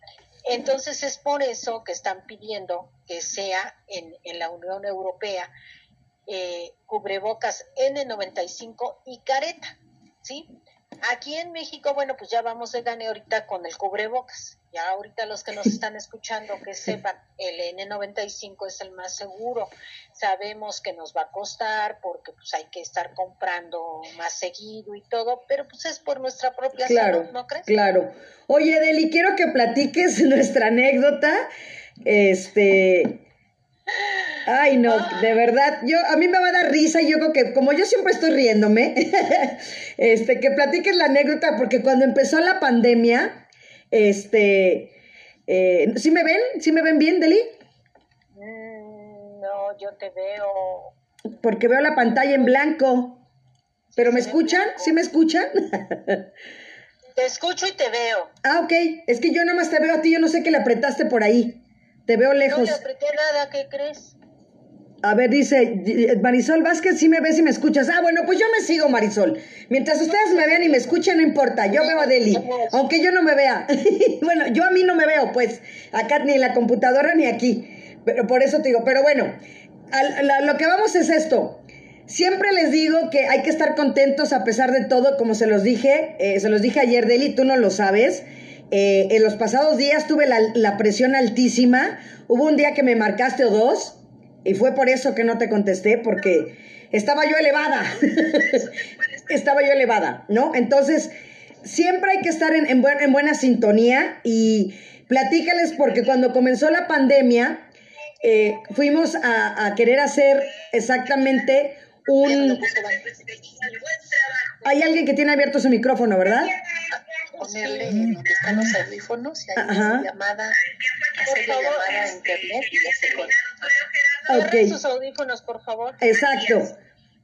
Entonces es por eso que están pidiendo que sea en, en la Unión Europea eh, cubrebocas N95 y careta, ¿sí? Aquí en México, bueno, pues ya vamos de gane ahorita con el cubrebocas. Ya ahorita los que nos están escuchando que sepan, el N95 es el más seguro. Sabemos que nos va a costar porque pues hay que estar comprando más seguido y todo, pero pues es por nuestra propia salud, ¿no crees? Claro. Oye, Deli, quiero que platiques nuestra anécdota. Este, Ay, no, de verdad, yo a mí me va a dar risa, yo creo que como yo siempre estoy riéndome, este que platiques la anécdota porque cuando empezó la pandemia, este eh, ¿sí me ven? ¿Sí me ven bien, Deli? Mm, no, yo te veo. Porque veo la pantalla en blanco. ¿Pero me escuchan? ¿Sí me escuchan? te escucho y te veo. Ah, ok. Es que yo nada más te veo a ti, yo no sé qué le apretaste por ahí. Te veo lejos. No le apreté nada, ¿qué crees? A ver, dice Marisol Vázquez, sí me ves y me escuchas. Ah, bueno, pues yo me sigo, Marisol. Mientras ustedes me vean y me escuchen, no importa. Yo veo a Deli, aunque yo no me vea. bueno, yo a mí no me veo, pues, acá ni en la computadora ni aquí. Pero por eso te digo, pero bueno, lo que vamos es esto. Siempre les digo que hay que estar contentos a pesar de todo, como se los dije, eh, se los dije ayer, Deli, tú no lo sabes. Eh, en los pasados días tuve la, la presión altísima. Hubo un día que me marcaste o dos y fue por eso que no te contesté, porque estaba yo elevada. estaba yo elevada, ¿no? Entonces, siempre hay que estar en, en, buena sintonía y platícales porque cuando comenzó la pandemia, eh, fuimos a, querer hacer exactamente un... Hay alguien que tiene abierto su micrófono, ¿verdad? Ponerle están los audífonos y hay una llamada, hacer llamada a internet y ya se Ok. sus audífonos, por favor. Exacto.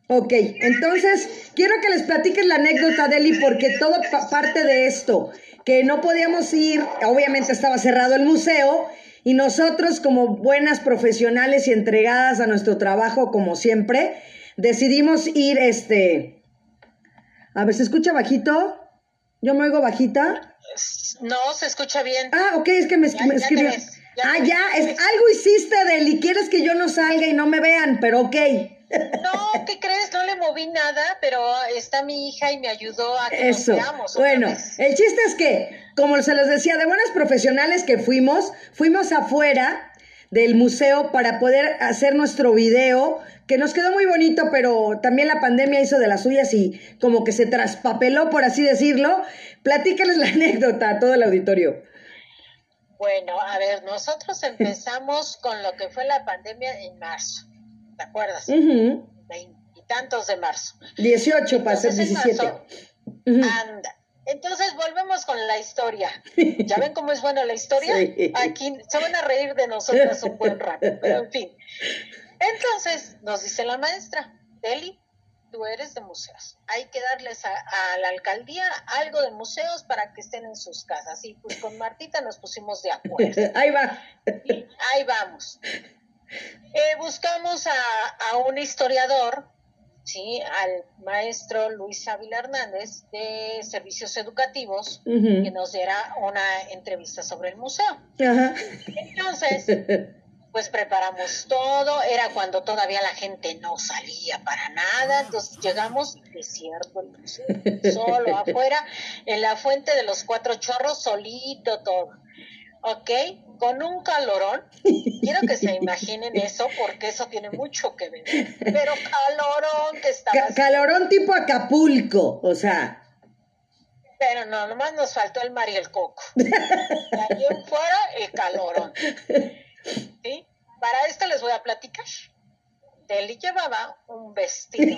Ok, entonces quiero que les platiques la anécdota, Deli, porque todo parte de esto, que no podíamos ir, obviamente estaba cerrado el museo, y nosotros como buenas profesionales y entregadas a nuestro trabajo, como siempre, decidimos ir, este, a ver, ¿se escucha bajito? ¿Yo me oigo bajita? No, se escucha bien. Ah, ok, es que me, me escribió ah, ya, es, algo hiciste, Deli, quieres que yo no salga y no me vean, pero ok. No, ¿qué crees? No le moví nada, pero está mi hija y me ayudó a que Eso. Nos bueno, el chiste es que, como se les decía, de buenas profesionales que fuimos, fuimos afuera del museo para poder hacer nuestro video, que nos quedó muy bonito, pero también la pandemia hizo de las suyas y como que se traspapeló, por así decirlo. Platícales la anécdota a todo el auditorio. Bueno, a ver, nosotros empezamos con lo que fue la pandemia en marzo, ¿te acuerdas? Veintitantos de marzo. 18 para ser 17. Anda. Entonces volvemos con la historia. ¿Ya ven cómo es buena la historia? Aquí se van a reír de nosotros un buen rato, pero en fin. Entonces nos dice la maestra, Deli, tú eres de museos. Hay que darles a, la alcaldía algo de museos para que estén en sus casas. Y pues con Martita nos pusimos de acuerdo. ahí va. ahí vamos. Eh, buscamos a, un historiador, ¿sí? al maestro Luis Ávila Hernández de Servicios Educativos, que nos diera una entrevista sobre el museo. Entonces, pues preparamos todo, era cuando todavía la gente no salía para nada, entonces llegamos desierto, solo afuera, en la fuente de los cuatro chorros, solito todo, ¿ok? Con un calorón, quiero que se imaginen eso porque eso tiene mucho que ver, pero calorón que estaba... calorón tipo Acapulco, o sea... Pero no, nomás nos faltó el mar y el coco. Ahí fuera el calorón. ¿sí? Para esto les voy a platicar. Deli llevaba un vestido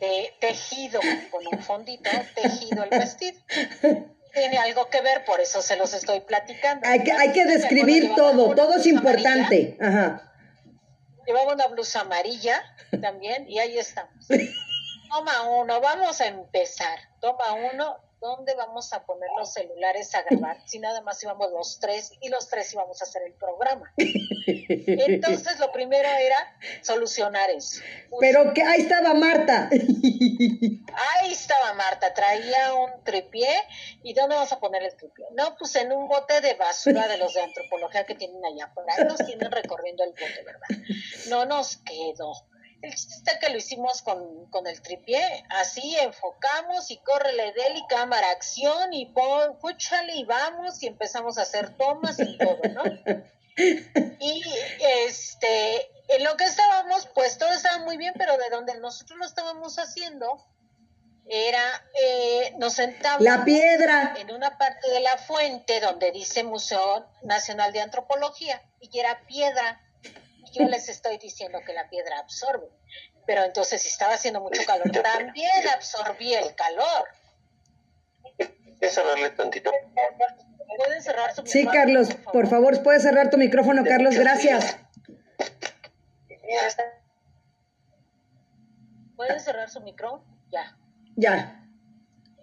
de tejido con un fondito, tejido el vestido. Tiene algo que ver, por eso se los estoy platicando. Hay que, hay que describir todo, todo es importante. Llevaba una blusa amarilla también y ahí estamos. Toma uno, vamos a empezar. Toma uno, ¿dónde vamos a poner los celulares a grabar? Si nada más íbamos los tres y los tres íbamos a hacer el programa. Entonces lo primero era solucionar eso. Pero que ahí estaba Marta. Ahí estaba Marta, traía un tripié. ¿Y dónde vamos a poner el tripié? No, pues en un bote de basura de los de antropología que tienen allá afuera. Ahí nos tienen recorriendo el bote, ¿verdad? No nos quedó. El chiste está que lo hicimos con, con el tripié, así enfocamos y córrele Deli, cámara, acción y pon, púchale y vamos y empezamos a hacer tomas y todo, ¿no? Y este, en lo que estábamos, pues todo estaba muy bien, pero de donde nosotros lo estábamos haciendo, era, eh, nos sentábamos La piedra. en una parte de la fuente donde dice Museo Nacional de Antropología y era piedra. Yo les estoy diciendo que la piedra absorbe, pero entonces si estaba haciendo mucho calor, también absorbía el calor. ¿Quieres cerrarle tantito? ¿Pueden cerrar su Sí, micrófono, Carlos, por favor, puedes cerrar tu micrófono, Carlos, gracias. ¿Pueden cerrar su micro? Ya. Ya.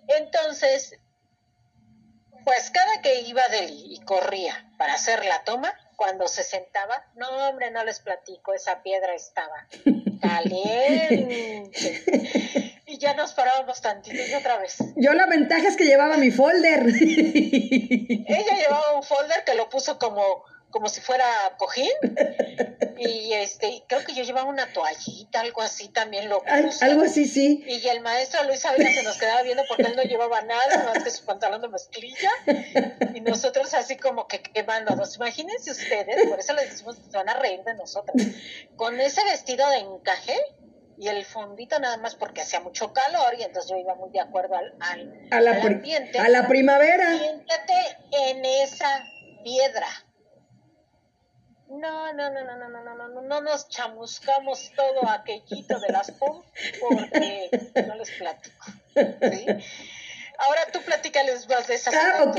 Entonces, pues cada que iba Deli y corría para hacer la toma, cuando se sentaba, no hombre, no les platico, esa piedra estaba caliente. Y ya nos parábamos tantito y otra vez. Yo la ventaja es que llevaba mi folder. Ella llevaba un folder que lo puso como, como si fuera cojín. Y este, creo que yo llevaba una toallita, algo así también lo puse. Algo así, sí. Y el maestro Luis Ávila se nos quedaba viendo porque él no llevaba nada más que su pantalón de mezclilla. Y nosotros así como que quemándonos. Imagínense ustedes, por eso les decimos que se van a reír de nosotros. Con ese vestido de encaje y el fondito nada más porque hacía mucho calor y entonces yo iba muy de acuerdo al, al, A la, al ambiente. a la primavera. Siéntate en esa piedra. No, no, no, no, no, no, no, no, no, no nos chamuscamos todo aquellito de las POM porque no les platico. ¿sí? Ahora tú platícales más de esas Ah, ok.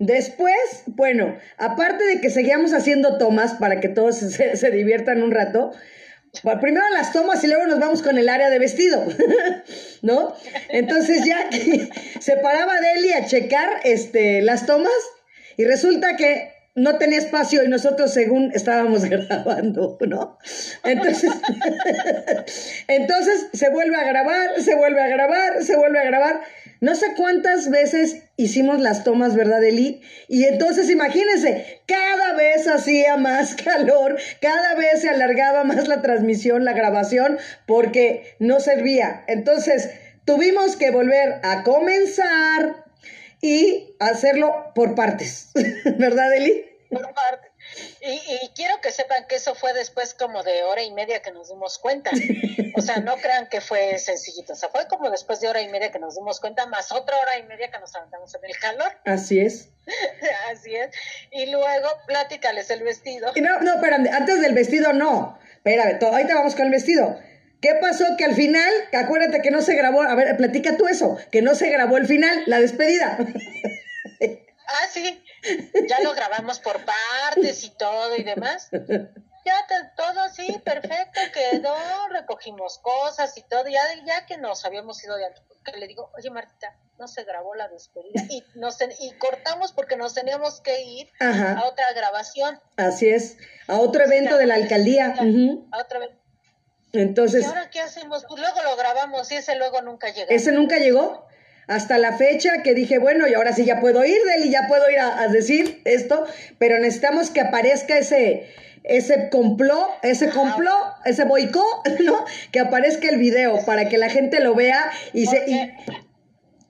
Después, bueno, aparte de que seguíamos haciendo tomas para que todos se, se diviertan un rato, bueno, primero las tomas y luego nos vamos con el área de vestido, ¿no? Entonces ya se paraba Deli a checar este, las tomas y resulta que no tenía espacio y nosotros según estábamos grabando, ¿no? Entonces, entonces se vuelve a grabar, se vuelve a grabar, se vuelve a grabar. No sé cuántas veces hicimos las tomas, ¿verdad, Eli? Y entonces imagínense, cada vez hacía más calor, cada vez se alargaba más la transmisión, la grabación, porque no servía. Entonces tuvimos que volver a comenzar y hacerlo por partes, ¿verdad, Eli? Por parte. Y, y quiero que sepan que eso fue después como de hora y media que nos dimos cuenta. O sea, no crean que fue sencillito. O sea, fue como después de hora y media que nos dimos cuenta, más otra hora y media que nos aventamos en el calor. Así es. Así es. Y luego, pláticales el vestido. Y no, no, espérame, antes del vestido no. Espérame, ahorita vamos con el vestido. ¿Qué pasó? Que al final, que acuérdate que no se grabó, a ver, platica tú eso, que no se grabó el final, la despedida. Ah, sí. Ya lo grabamos por partes y todo y demás. Ya te- todo así, perfecto, quedó, recogimos cosas y todo, ya, ya que nos habíamos ido de antes, que le digo, oye Martita, no se grabó la despedida y, nos y cortamos porque nos teníamos que ir Ajá. a otra grabación, Así es, a otro evento de la alcaldía. A otra vez. ¿Y Entonces, ahora qué hacemos? Pues luego lo grabamos y ese luego nunca llegó. ese nunca llegó hasta la fecha que dije, bueno, y ahora sí ya puedo ir, Deli, ya puedo ir a, a decir esto, pero necesitamos que aparezca ese, ese complot, ese complot, ese boicot, ¿no? Que aparezca el video para que la gente lo vea y se... y-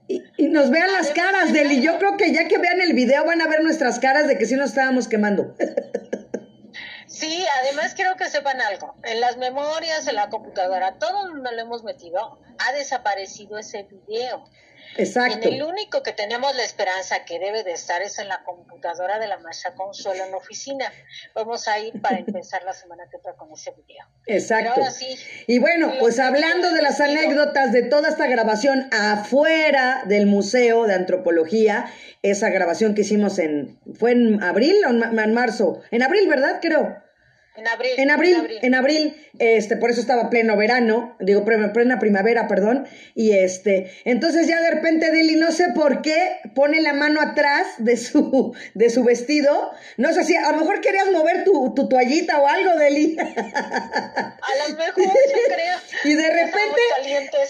Y, y nos vean las caras, Deli. Yo creo que ya que vean el video van a ver nuestras caras de que sí nos estábamos quemando. Sí, además quiero que sepan algo. En las memorias, en la computadora, todo donde lo hemos metido, ha desaparecido ese video. Exacto. En el único que tenemos la esperanza que debe de estar es en la computadora de la maestra Consuelo en la oficina. Vamos a ir para empezar la semana que otra con ese video. Pero Exacto. ahora sí. Y bueno, pues hablando de las anécdotas de toda esta grabación afuera del Museo de Antropología, esa grabación que hicimos en, ¿fue en abril o en marzo? En abril, ¿verdad? Creo. En abril. En abril, en abril, este, por eso estaba pleno verano, digo, plena primavera, perdón, y este, entonces ya de repente Deli, no sé por qué, pone la mano atrás de su, de su vestido, no sé si, a lo mejor querías mover tu, tu toallita o algo, Deli, A lo mejor se crea. y de repente,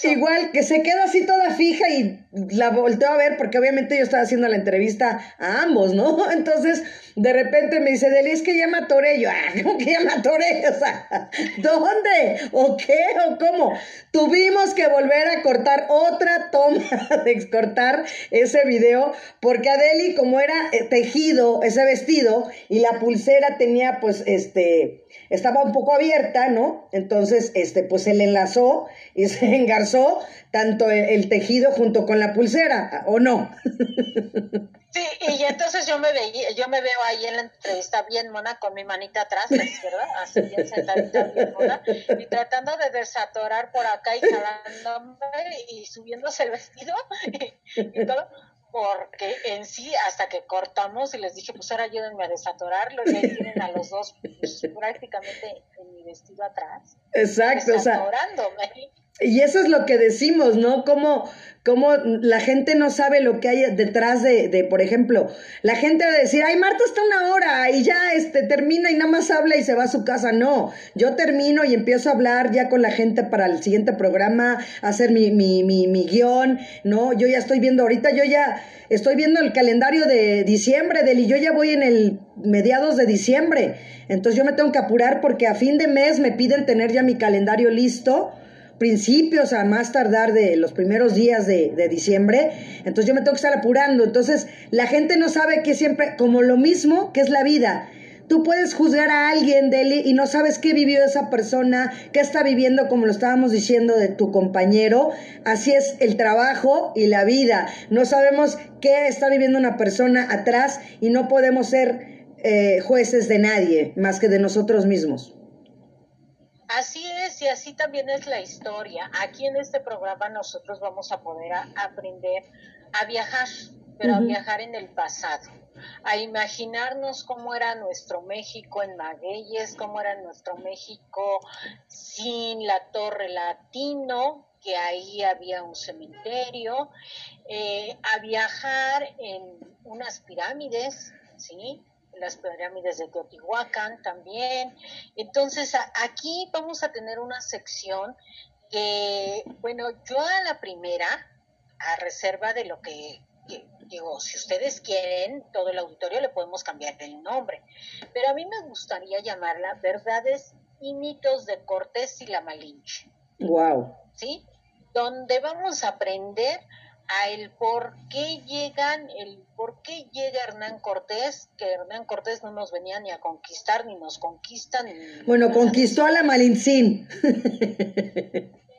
igual, que se queda así toda fija y la volteo a ver, porque obviamente yo estaba haciendo la entrevista a ambos, ¿no? Entonces, de repente me dice, Deli, es que ya me ah, ¿cómo que ya me o sea, ¿dónde? ¿O qué? ¿O cómo? Tuvimos que volver a cortar otra toma de cortar ese video, porque Adeli, como era eh, tejido ese vestido y la pulsera tenía, pues, este, estaba un poco abierta, ¿no? Entonces, este, pues se le enlazó y se engarzó tanto el, tejido junto con la pulsera, ¿o no? Sí, y entonces yo me veía, yo me veo ahí en la entrevista bien mona con mi manita atrás, ¿verdad? Así bien sentadita, bien mona, y tratando de desatorar por acá y jalándome y subiéndose el vestido y todo porque en sí, hasta que cortamos y les dije, pues ahora ayúdenme a desatorarlo, y ahí tienen a los dos pues, prácticamente en mi vestido atrás. Exacto, o sea. Y eso es lo que decimos, ¿no? Como, como la gente no sabe lo que hay detrás de, de, por ejemplo, la gente va a decir, ay, Marta está una hora y ya este, termina y nada más habla y se va a su casa. No, yo termino y empiezo a hablar ya con la gente para el siguiente programa, hacer mi, mi, mi, mi guion, ¿no? Yo ya estoy viendo, ahorita yo ya estoy viendo el calendario de diciembre, del, y yo ya voy en el mediados de diciembre. Entonces yo me tengo que apurar porque a fin de mes me piden tener ya mi calendario listo principios a más tardar de los primeros días de, de, diciembre, entonces yo me tengo que estar apurando. Entonces la gente no sabe que siempre, como lo mismo que es la vida, tú puedes juzgar a alguien, Deli, y no sabes qué vivió esa persona, qué está viviendo, como lo estábamos diciendo de tu compañero. Así es el trabajo y la vida. No sabemos qué está viviendo una persona atrás y no podemos ser eh, jueces de nadie más que de nosotros mismos. Así es, y así también es la historia. Aquí en este programa nosotros vamos a poder aprender a viajar, pero a viajar en el pasado, a imaginarnos cómo era nuestro México en Magueyes, cómo era nuestro México sin la Torre Latino, que ahí había un cementerio, eh, a viajar en unas pirámides, ¿sí? Las pirámides de Teotihuacán también. Entonces, aquí vamos a tener una sección que, bueno, yo a la primera, a reserva de lo que, digo, si ustedes quieren, todo el auditorio le podemos cambiar el nombre, pero a mí me gustaría llamarla Verdades y mitos de Cortés y la Malinche. Wow. ¿Sí? Donde vamos a aprender a el por qué llegan, el por qué llega Hernán Cortés, que Hernán Cortés no nos venía ni a conquistar, ni nos conquistan. bueno, conquistó a la Malincín.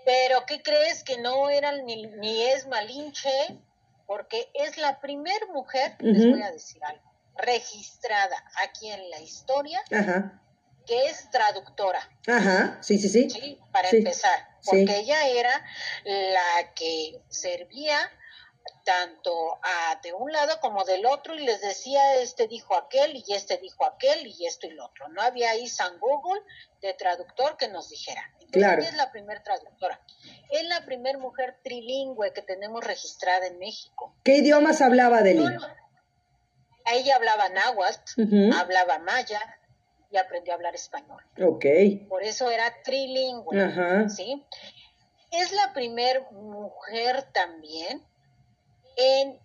Pero ¿qué crees que no era ni, ni es Malinche? Porque es la primer mujer, les voy a decir algo, registrada aquí en la historia, que es traductora. Ajá, sí, sí, sí. para empezar porque ella era la que servía tanto a, de un lado como del otro y les decía este dijo aquel y este dijo aquel y esto y lo otro. No había ahí San Google de traductor que nos dijera. claro. Ella es la primera traductora. Es la primera mujer trilingüe que tenemos registrada en México. ¿Qué idiomas hablaba de él? ella hablaba náhuatl, hablaba maya, y aprendió a hablar español. Ok. Por eso era trilingüe, ¿sí? Es la primer mujer también en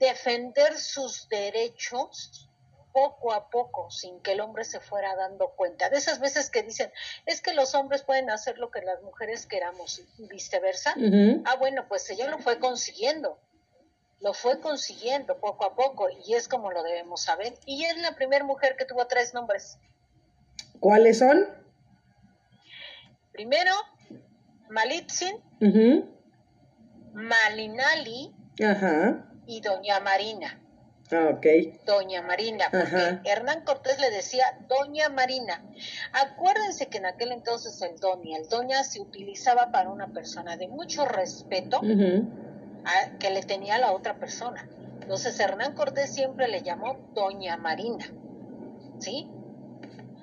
defender sus derechos poco a poco, sin que el hombre se fuera dando cuenta. De esas veces que dicen, es que los hombres pueden hacer lo que las mujeres queramos y viceversa. Ah, bueno, pues ella lo fue consiguiendo lo fue consiguiendo poco a poco y es como lo debemos saber. Y es la primera mujer que tuvo tres nombres. ¿Cuáles son? Primero, Malitzin, Malinali y Doña Marina. Ah, ok. Doña Marina, porque Hernán Cortés le decía Doña Marina. Acuérdense que en aquel entonces el Doña, el Doña se utilizaba para una persona de mucho respeto que le tenía a la otra persona. Entonces Hernán Cortés siempre le llamó Doña Marina. ¿Sí?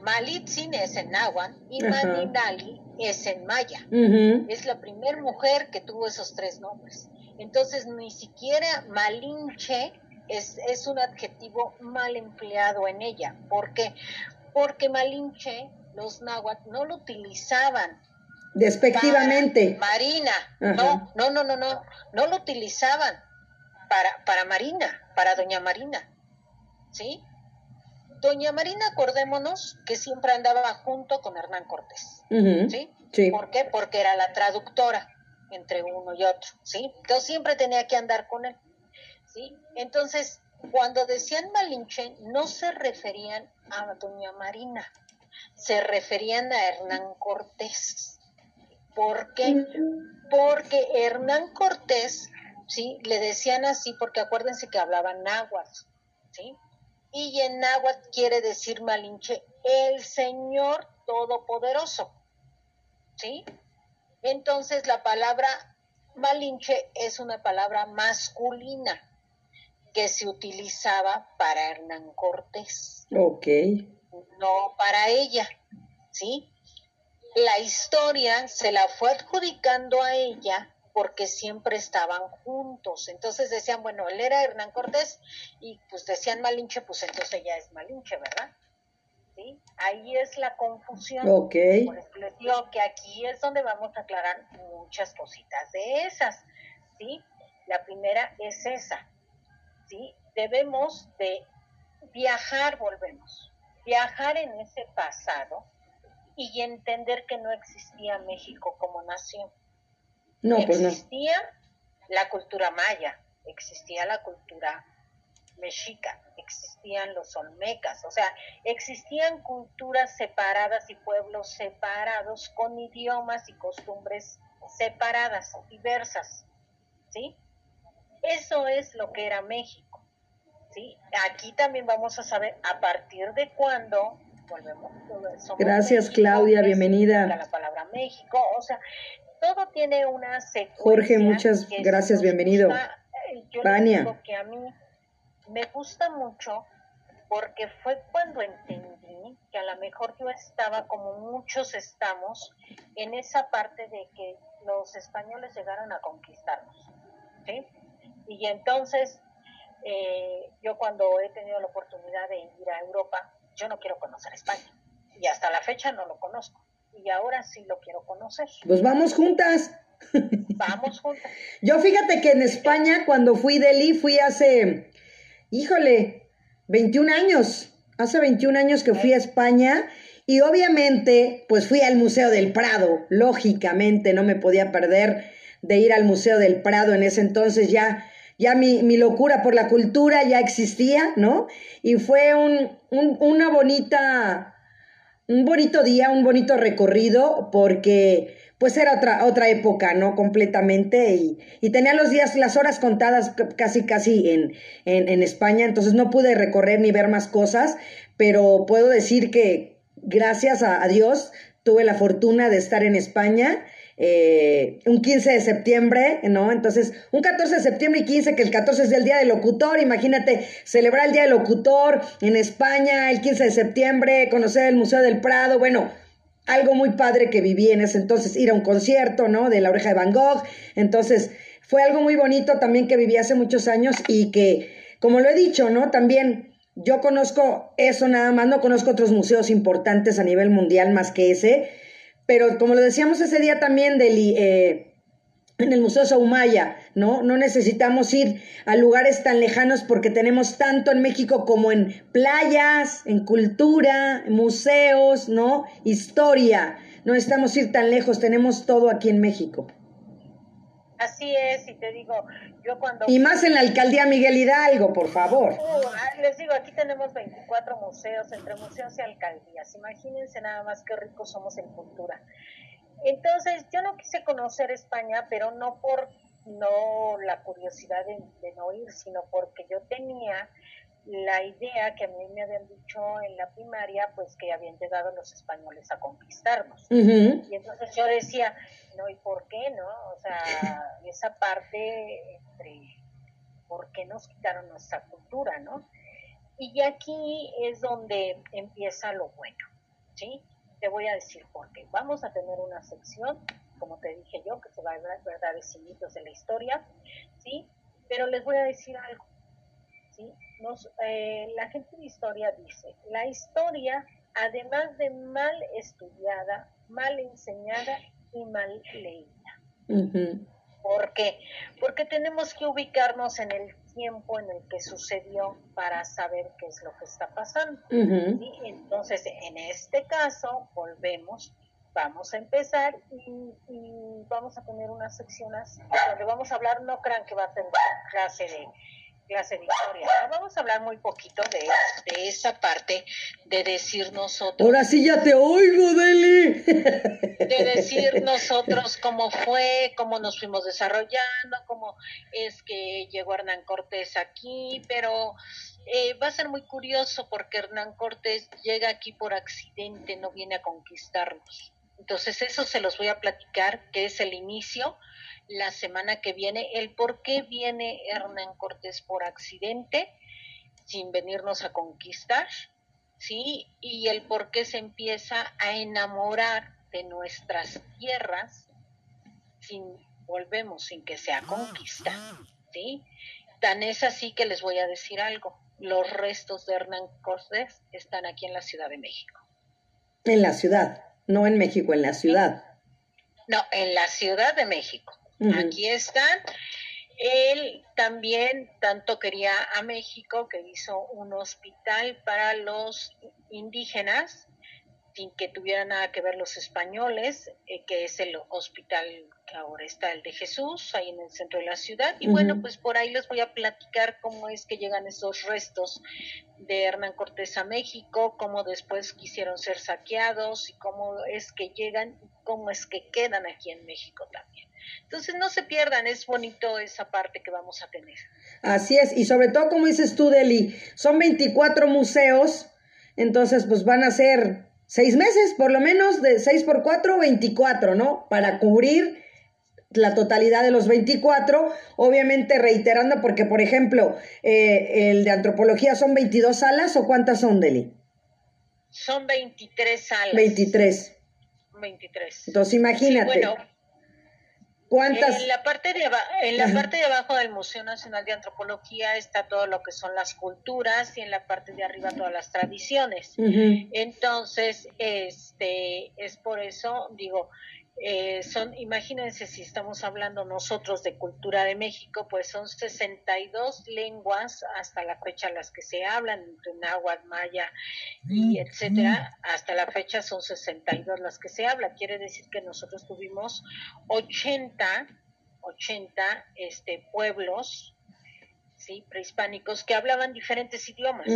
Malitzin es en náhuatl y Maninali es en maya. Es la primera mujer que tuvo esos tres nombres. Entonces, ni siquiera Malinche es, es un adjetivo mal empleado en ella. ¿Por qué? Porque Malinche, los náhuatl, no lo utilizaban. Despectivamente. Marina. No, no, no, no, no. No lo utilizaban para, para Marina, para Doña Marina. ¿Sí? Doña Marina, acordémonos que siempre andaba junto con Hernán Cortés, ¿sí? Sí. ¿Por qué? Porque era la traductora entre uno y otro, ¿sí? Entonces siempre tenía que andar con él, ¿sí? Entonces, cuando decían Malinche, no se referían a Doña Marina, se referían a Hernán Cortés. ¿Por qué? Porque Hernán Cortés, ¿sí? Le decían así porque acuérdense que hablaban náhuatl, ¿sí? Y en náhuatl quiere decir Malinche, el Señor Todopoderoso, ¿sí? Entonces la palabra Malinche es una palabra masculina que se utilizaba para Hernán Cortés, Ok. no para ella, ¿sí? La historia se la fue adjudicando a ella porque siempre estaban juntos. Entonces decían, bueno, él era Hernán Cortés y pues decían Malinche, pues entonces ella es Malinche, ¿verdad? ¿Sí? Ahí es la confusión. Ok. Por eso les digo que aquí es donde vamos a aclarar muchas cositas de esas, ¿sí? La primera es esa, ¿sí? Debemos de viajar, volvemos, viajar en ese pasado y entender que no existía México como nación. No, pues no. existía la cultura maya, existía la cultura mexica, existían los olmecas, o sea, existían culturas separadas y pueblos separados con idiomas y costumbres separadas, diversas, ¿sí? Eso es lo que era México, ¿sí? Aquí también vamos a saber a partir de cuándo volvemos. somos Gracias, México, Claudia, bienvenida. La palabra México, o sea, todo tiene una secuencia. Jorge, muchas gracias, bienvenido. gusta, eh, Yo Vania. que a mí me gusta mucho porque fue cuando entendí que a lo mejor yo estaba como muchos estamos en esa parte de que los españoles llegaron a conquistarnos, ¿sí? Y entonces eh, yo cuando he tenido la oportunidad de ir a Europa, yo no quiero conocer España y hasta la fecha no lo conozco y ahora sí lo quiero conocer. Pues vamos juntas. Vamos juntas. Yo fíjate que en España, cuando fui Delhi, fui hace, híjole, 21 años. Hace 21 años que fui a España y obviamente, pues fui al Museo del Prado. Lógicamente, no me podía perder de ir al Museo del Prado en ese entonces ya. Ya mi, mi locura por la cultura ya existía, ¿no? Y fue un, un- una bonita, un bonito día, un bonito recorrido, porque pues era otra, otra época, ¿no? Completamente, y, y tenía los días, las horas contadas casi, casi en, en, en España, entonces no pude recorrer ni ver más cosas, pero puedo decir que gracias a, a Dios tuve la fortuna de estar en España. Eh, un 15 de septiembre, ¿no? Entonces, un 14 de septiembre y 15, que el 14 es el Día del Locutor, imagínate, celebrar el Día del Locutor en España, el 15 de septiembre, conocer el Museo del Prado, bueno, algo muy padre que viví en ese entonces, ir a un concierto, ¿no? De la oreja de Van Gogh. Entonces, fue algo muy bonito también que viví hace muchos años y que, como lo he dicho, ¿no? También yo conozco eso nada más, no conozco otros museos importantes a nivel mundial más que ese, pero como lo decíamos ese día también del... eh, en el Museo Saumaya, ¿no? No necesitamos ir a lugares tan lejanos porque tenemos tanto en México como en playas, en cultura, museos, ¿no? Historia. No necesitamos ir tan lejos, tenemos todo aquí en México. Así es, y te digo, yo cuando... Y más en la alcaldía Miguel Hidalgo, por favor. Uh, les digo, aquí tenemos 24 museos, entre museos y alcaldías. Imagínense nada más qué ricos somos en cultura. Entonces, yo no quise conocer España, pero no por no la curiosidad de, de no ir, sino porque yo tenía la idea que a mí me habían dicho en la primaria, pues que habían llegado los españoles a conquistarnos. Y entonces yo decía, no, ¿y por qué no? O sea, esa parte entre, ¿por qué nos quitaron nuestra cultura, no? Y aquí es donde empieza lo bueno, ¿sí? Te voy a decir por qué. Vamos a tener una sección, como te dije yo, que se va a hablar verdades y mitos de la historia, ¿sí? Pero les voy a decir algo, ¿sí? Nos, eh, la gente de historia dice, la historia, además de mal estudiada, mal enseñada y mal leída. Ujú. ¿Por qué? Porque tenemos que ubicarnos en el tiempo en el que sucedió para saber qué es lo que está pasando. Entonces, en este caso, volvemos, vamos a empezar y, vamos a tener unas secciones donde vamos a hablar, no crean que va a ser clase de clase de historia. Vamos a hablar muy poquito de, de esa parte de decir nosotros. Ahora sí ya te oigo, Deli. De decir nosotros cómo fue, cómo nos fuimos desarrollando, cómo es que llegó Hernán Cortés aquí, pero eh, va a ser muy curioso porque Hernán Cortés llega aquí por accidente, no viene a conquistarnos. Entonces eso se los voy a platicar, que es el inicio la semana que viene el por qué viene Hernán Cortés por accidente, sin venirnos a conquistar, ¿sí? Y el por qué se empieza a enamorar de nuestras tierras, sin, volvemos, sin que sea conquista, ¿sí? Tan es así que les voy a decir algo. Los restos de Hernán Cortés están aquí en la Ciudad de México. En la ciudad, no en México, en la ciudad. No, en la Ciudad de México. Aquí están. Él también tanto quería a México que hizo un hospital para los indígenas sin que tuvieran nada que ver los españoles, eh, que es el hospital que ahora está el de Jesús, ahí en el centro de la ciudad. Y bueno, pues por ahí les voy a platicar cómo es que llegan esos restos de Hernán Cortés a México, cómo después quisieron ser saqueados y cómo es que llegan y cómo es que quedan aquí en México también. Entonces no se pierdan, es bonito esa parte que vamos a tener. Así es, y sobre todo como dices tú, Deli, son 24 museos, entonces pues van a ser seis meses, por lo menos de 6 por 4, 24, ¿no? Para cubrir la totalidad de los 24, obviamente reiterando, porque por ejemplo, eh, el de antropología son 22 salas o cuántas son, Deli? Son 23 salas. 23. 23. Entonces imagínate. En la parte de en la parte de abajo del Museo Nacional de Antropología está todo lo que son las culturas y en la parte de arriba todas las tradiciones. Entonces, este es por eso digo, eh, son, imagínense si estamos hablando nosotros de cultura de México, pues son 62 lenguas hasta la fecha las que se hablan, entre náhuatl, maya y mm, etcétera, mm. hasta la fecha son 62 las que se hablan. Quiere decir que nosotros tuvimos 80, 80 este, pueblos ¿sí? prehispánicos que hablaban diferentes idiomas.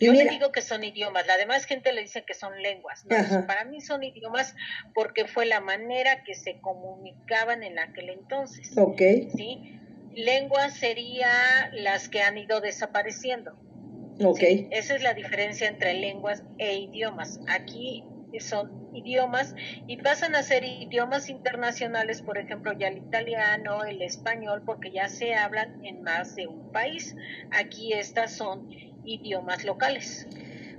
Yo le digo que son idiomas, la demás gente le dice que son lenguas. para mí son idiomas porque fue la manera que se comunicaban en aquel entonces. Ok. ¿sí? Lenguas sería las que han ido desapareciendo. Ok. Esa es la diferencia entre lenguas e idiomas. Aquí son idiomas y pasan a ser idiomas internacionales, por ejemplo, ya el italiano, el español, porque ya se hablan en más de un país. Aquí estas son idiomas locales.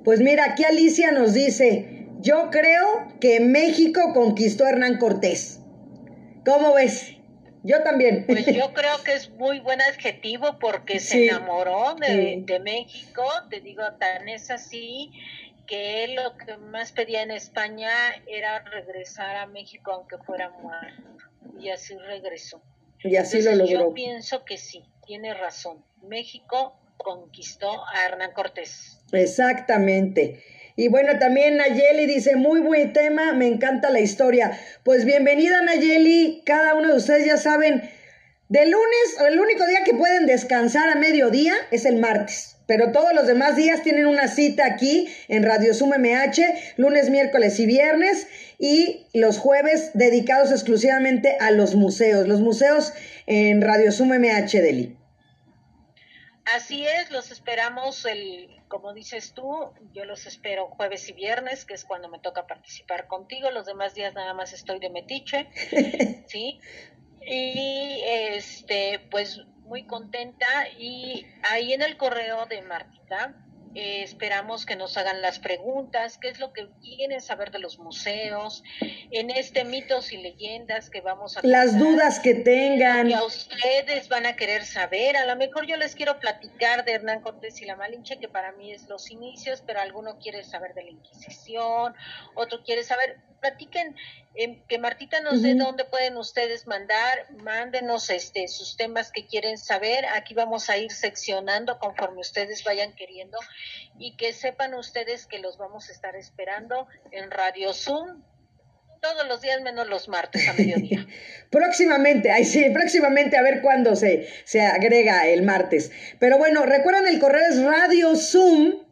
Pues mira, aquí Alicia nos dice, yo creo que México conquistó a Hernán Cortés. ¿Cómo ves? Yo también. Pues yo creo que es muy buen adjetivo porque se enamoró de, de, México, te digo, tan es así que él lo que más pedía en España era regresar a México aunque fuera muerto. Y así regresó. Y así lo logró. Yo pienso que sí, tiene razón. México conquistó a Hernán Cortés. Exactamente. Y bueno, también Nayeli dice, muy buen tema, me encanta la historia. Pues bienvenida Nayeli, cada uno de ustedes ya saben, de lunes, el único día que pueden descansar a mediodía es el martes. Pero todos los demás días tienen una cita aquí en Radio Sum MH, lunes, miércoles y viernes, y los jueves dedicados exclusivamente a los museos. Los museos en Radio Sum MH, Deli. Así es, los esperamos el, como dices tú, yo los espero jueves y viernes, que es cuando me toca participar contigo. Los demás días nada más estoy de metiche, ¿sí? Y este, pues muy contenta. Y ahí en el correo de Martita, eh, esperamos que nos hagan las preguntas, qué es lo que quieren saber de los museos, en este mitos y leyendas que vamos a... Las dudas que tengan. Que a ustedes van a querer saber. A lo mejor yo les quiero platicar de Hernán Cortés y la Malinche, que para mí es los inicios, pero alguno quiere saber de la Inquisición, otro quiere saber platiquen, eh, que Martita nos dé dónde pueden ustedes mandar, mándenos este sus temas que quieren saber, aquí vamos a ir seccionando conforme ustedes vayan queriendo y que sepan ustedes que los vamos a estar esperando en Radio Zoom todos los días menos los martes a mediodía. próximamente, ahí sí, próximamente a ver cuándo se, se agrega el martes. Pero bueno, recuerden el correo es Radio Zoom,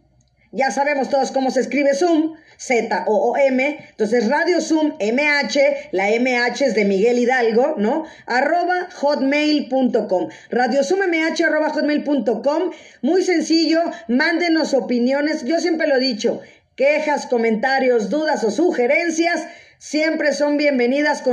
ya sabemos todos cómo se escribe Zoom, Z-O-O-M, entonces Radio Zoom MH, la MH es de Miguel Hidalgo, ¿no? Arroba hotmail.com. Radio Zoom MH arroba hotmail.com, muy sencillo, mándenos opiniones, yo siempre lo he dicho, quejas, comentarios, dudas o sugerencias siempre son bienvenidas con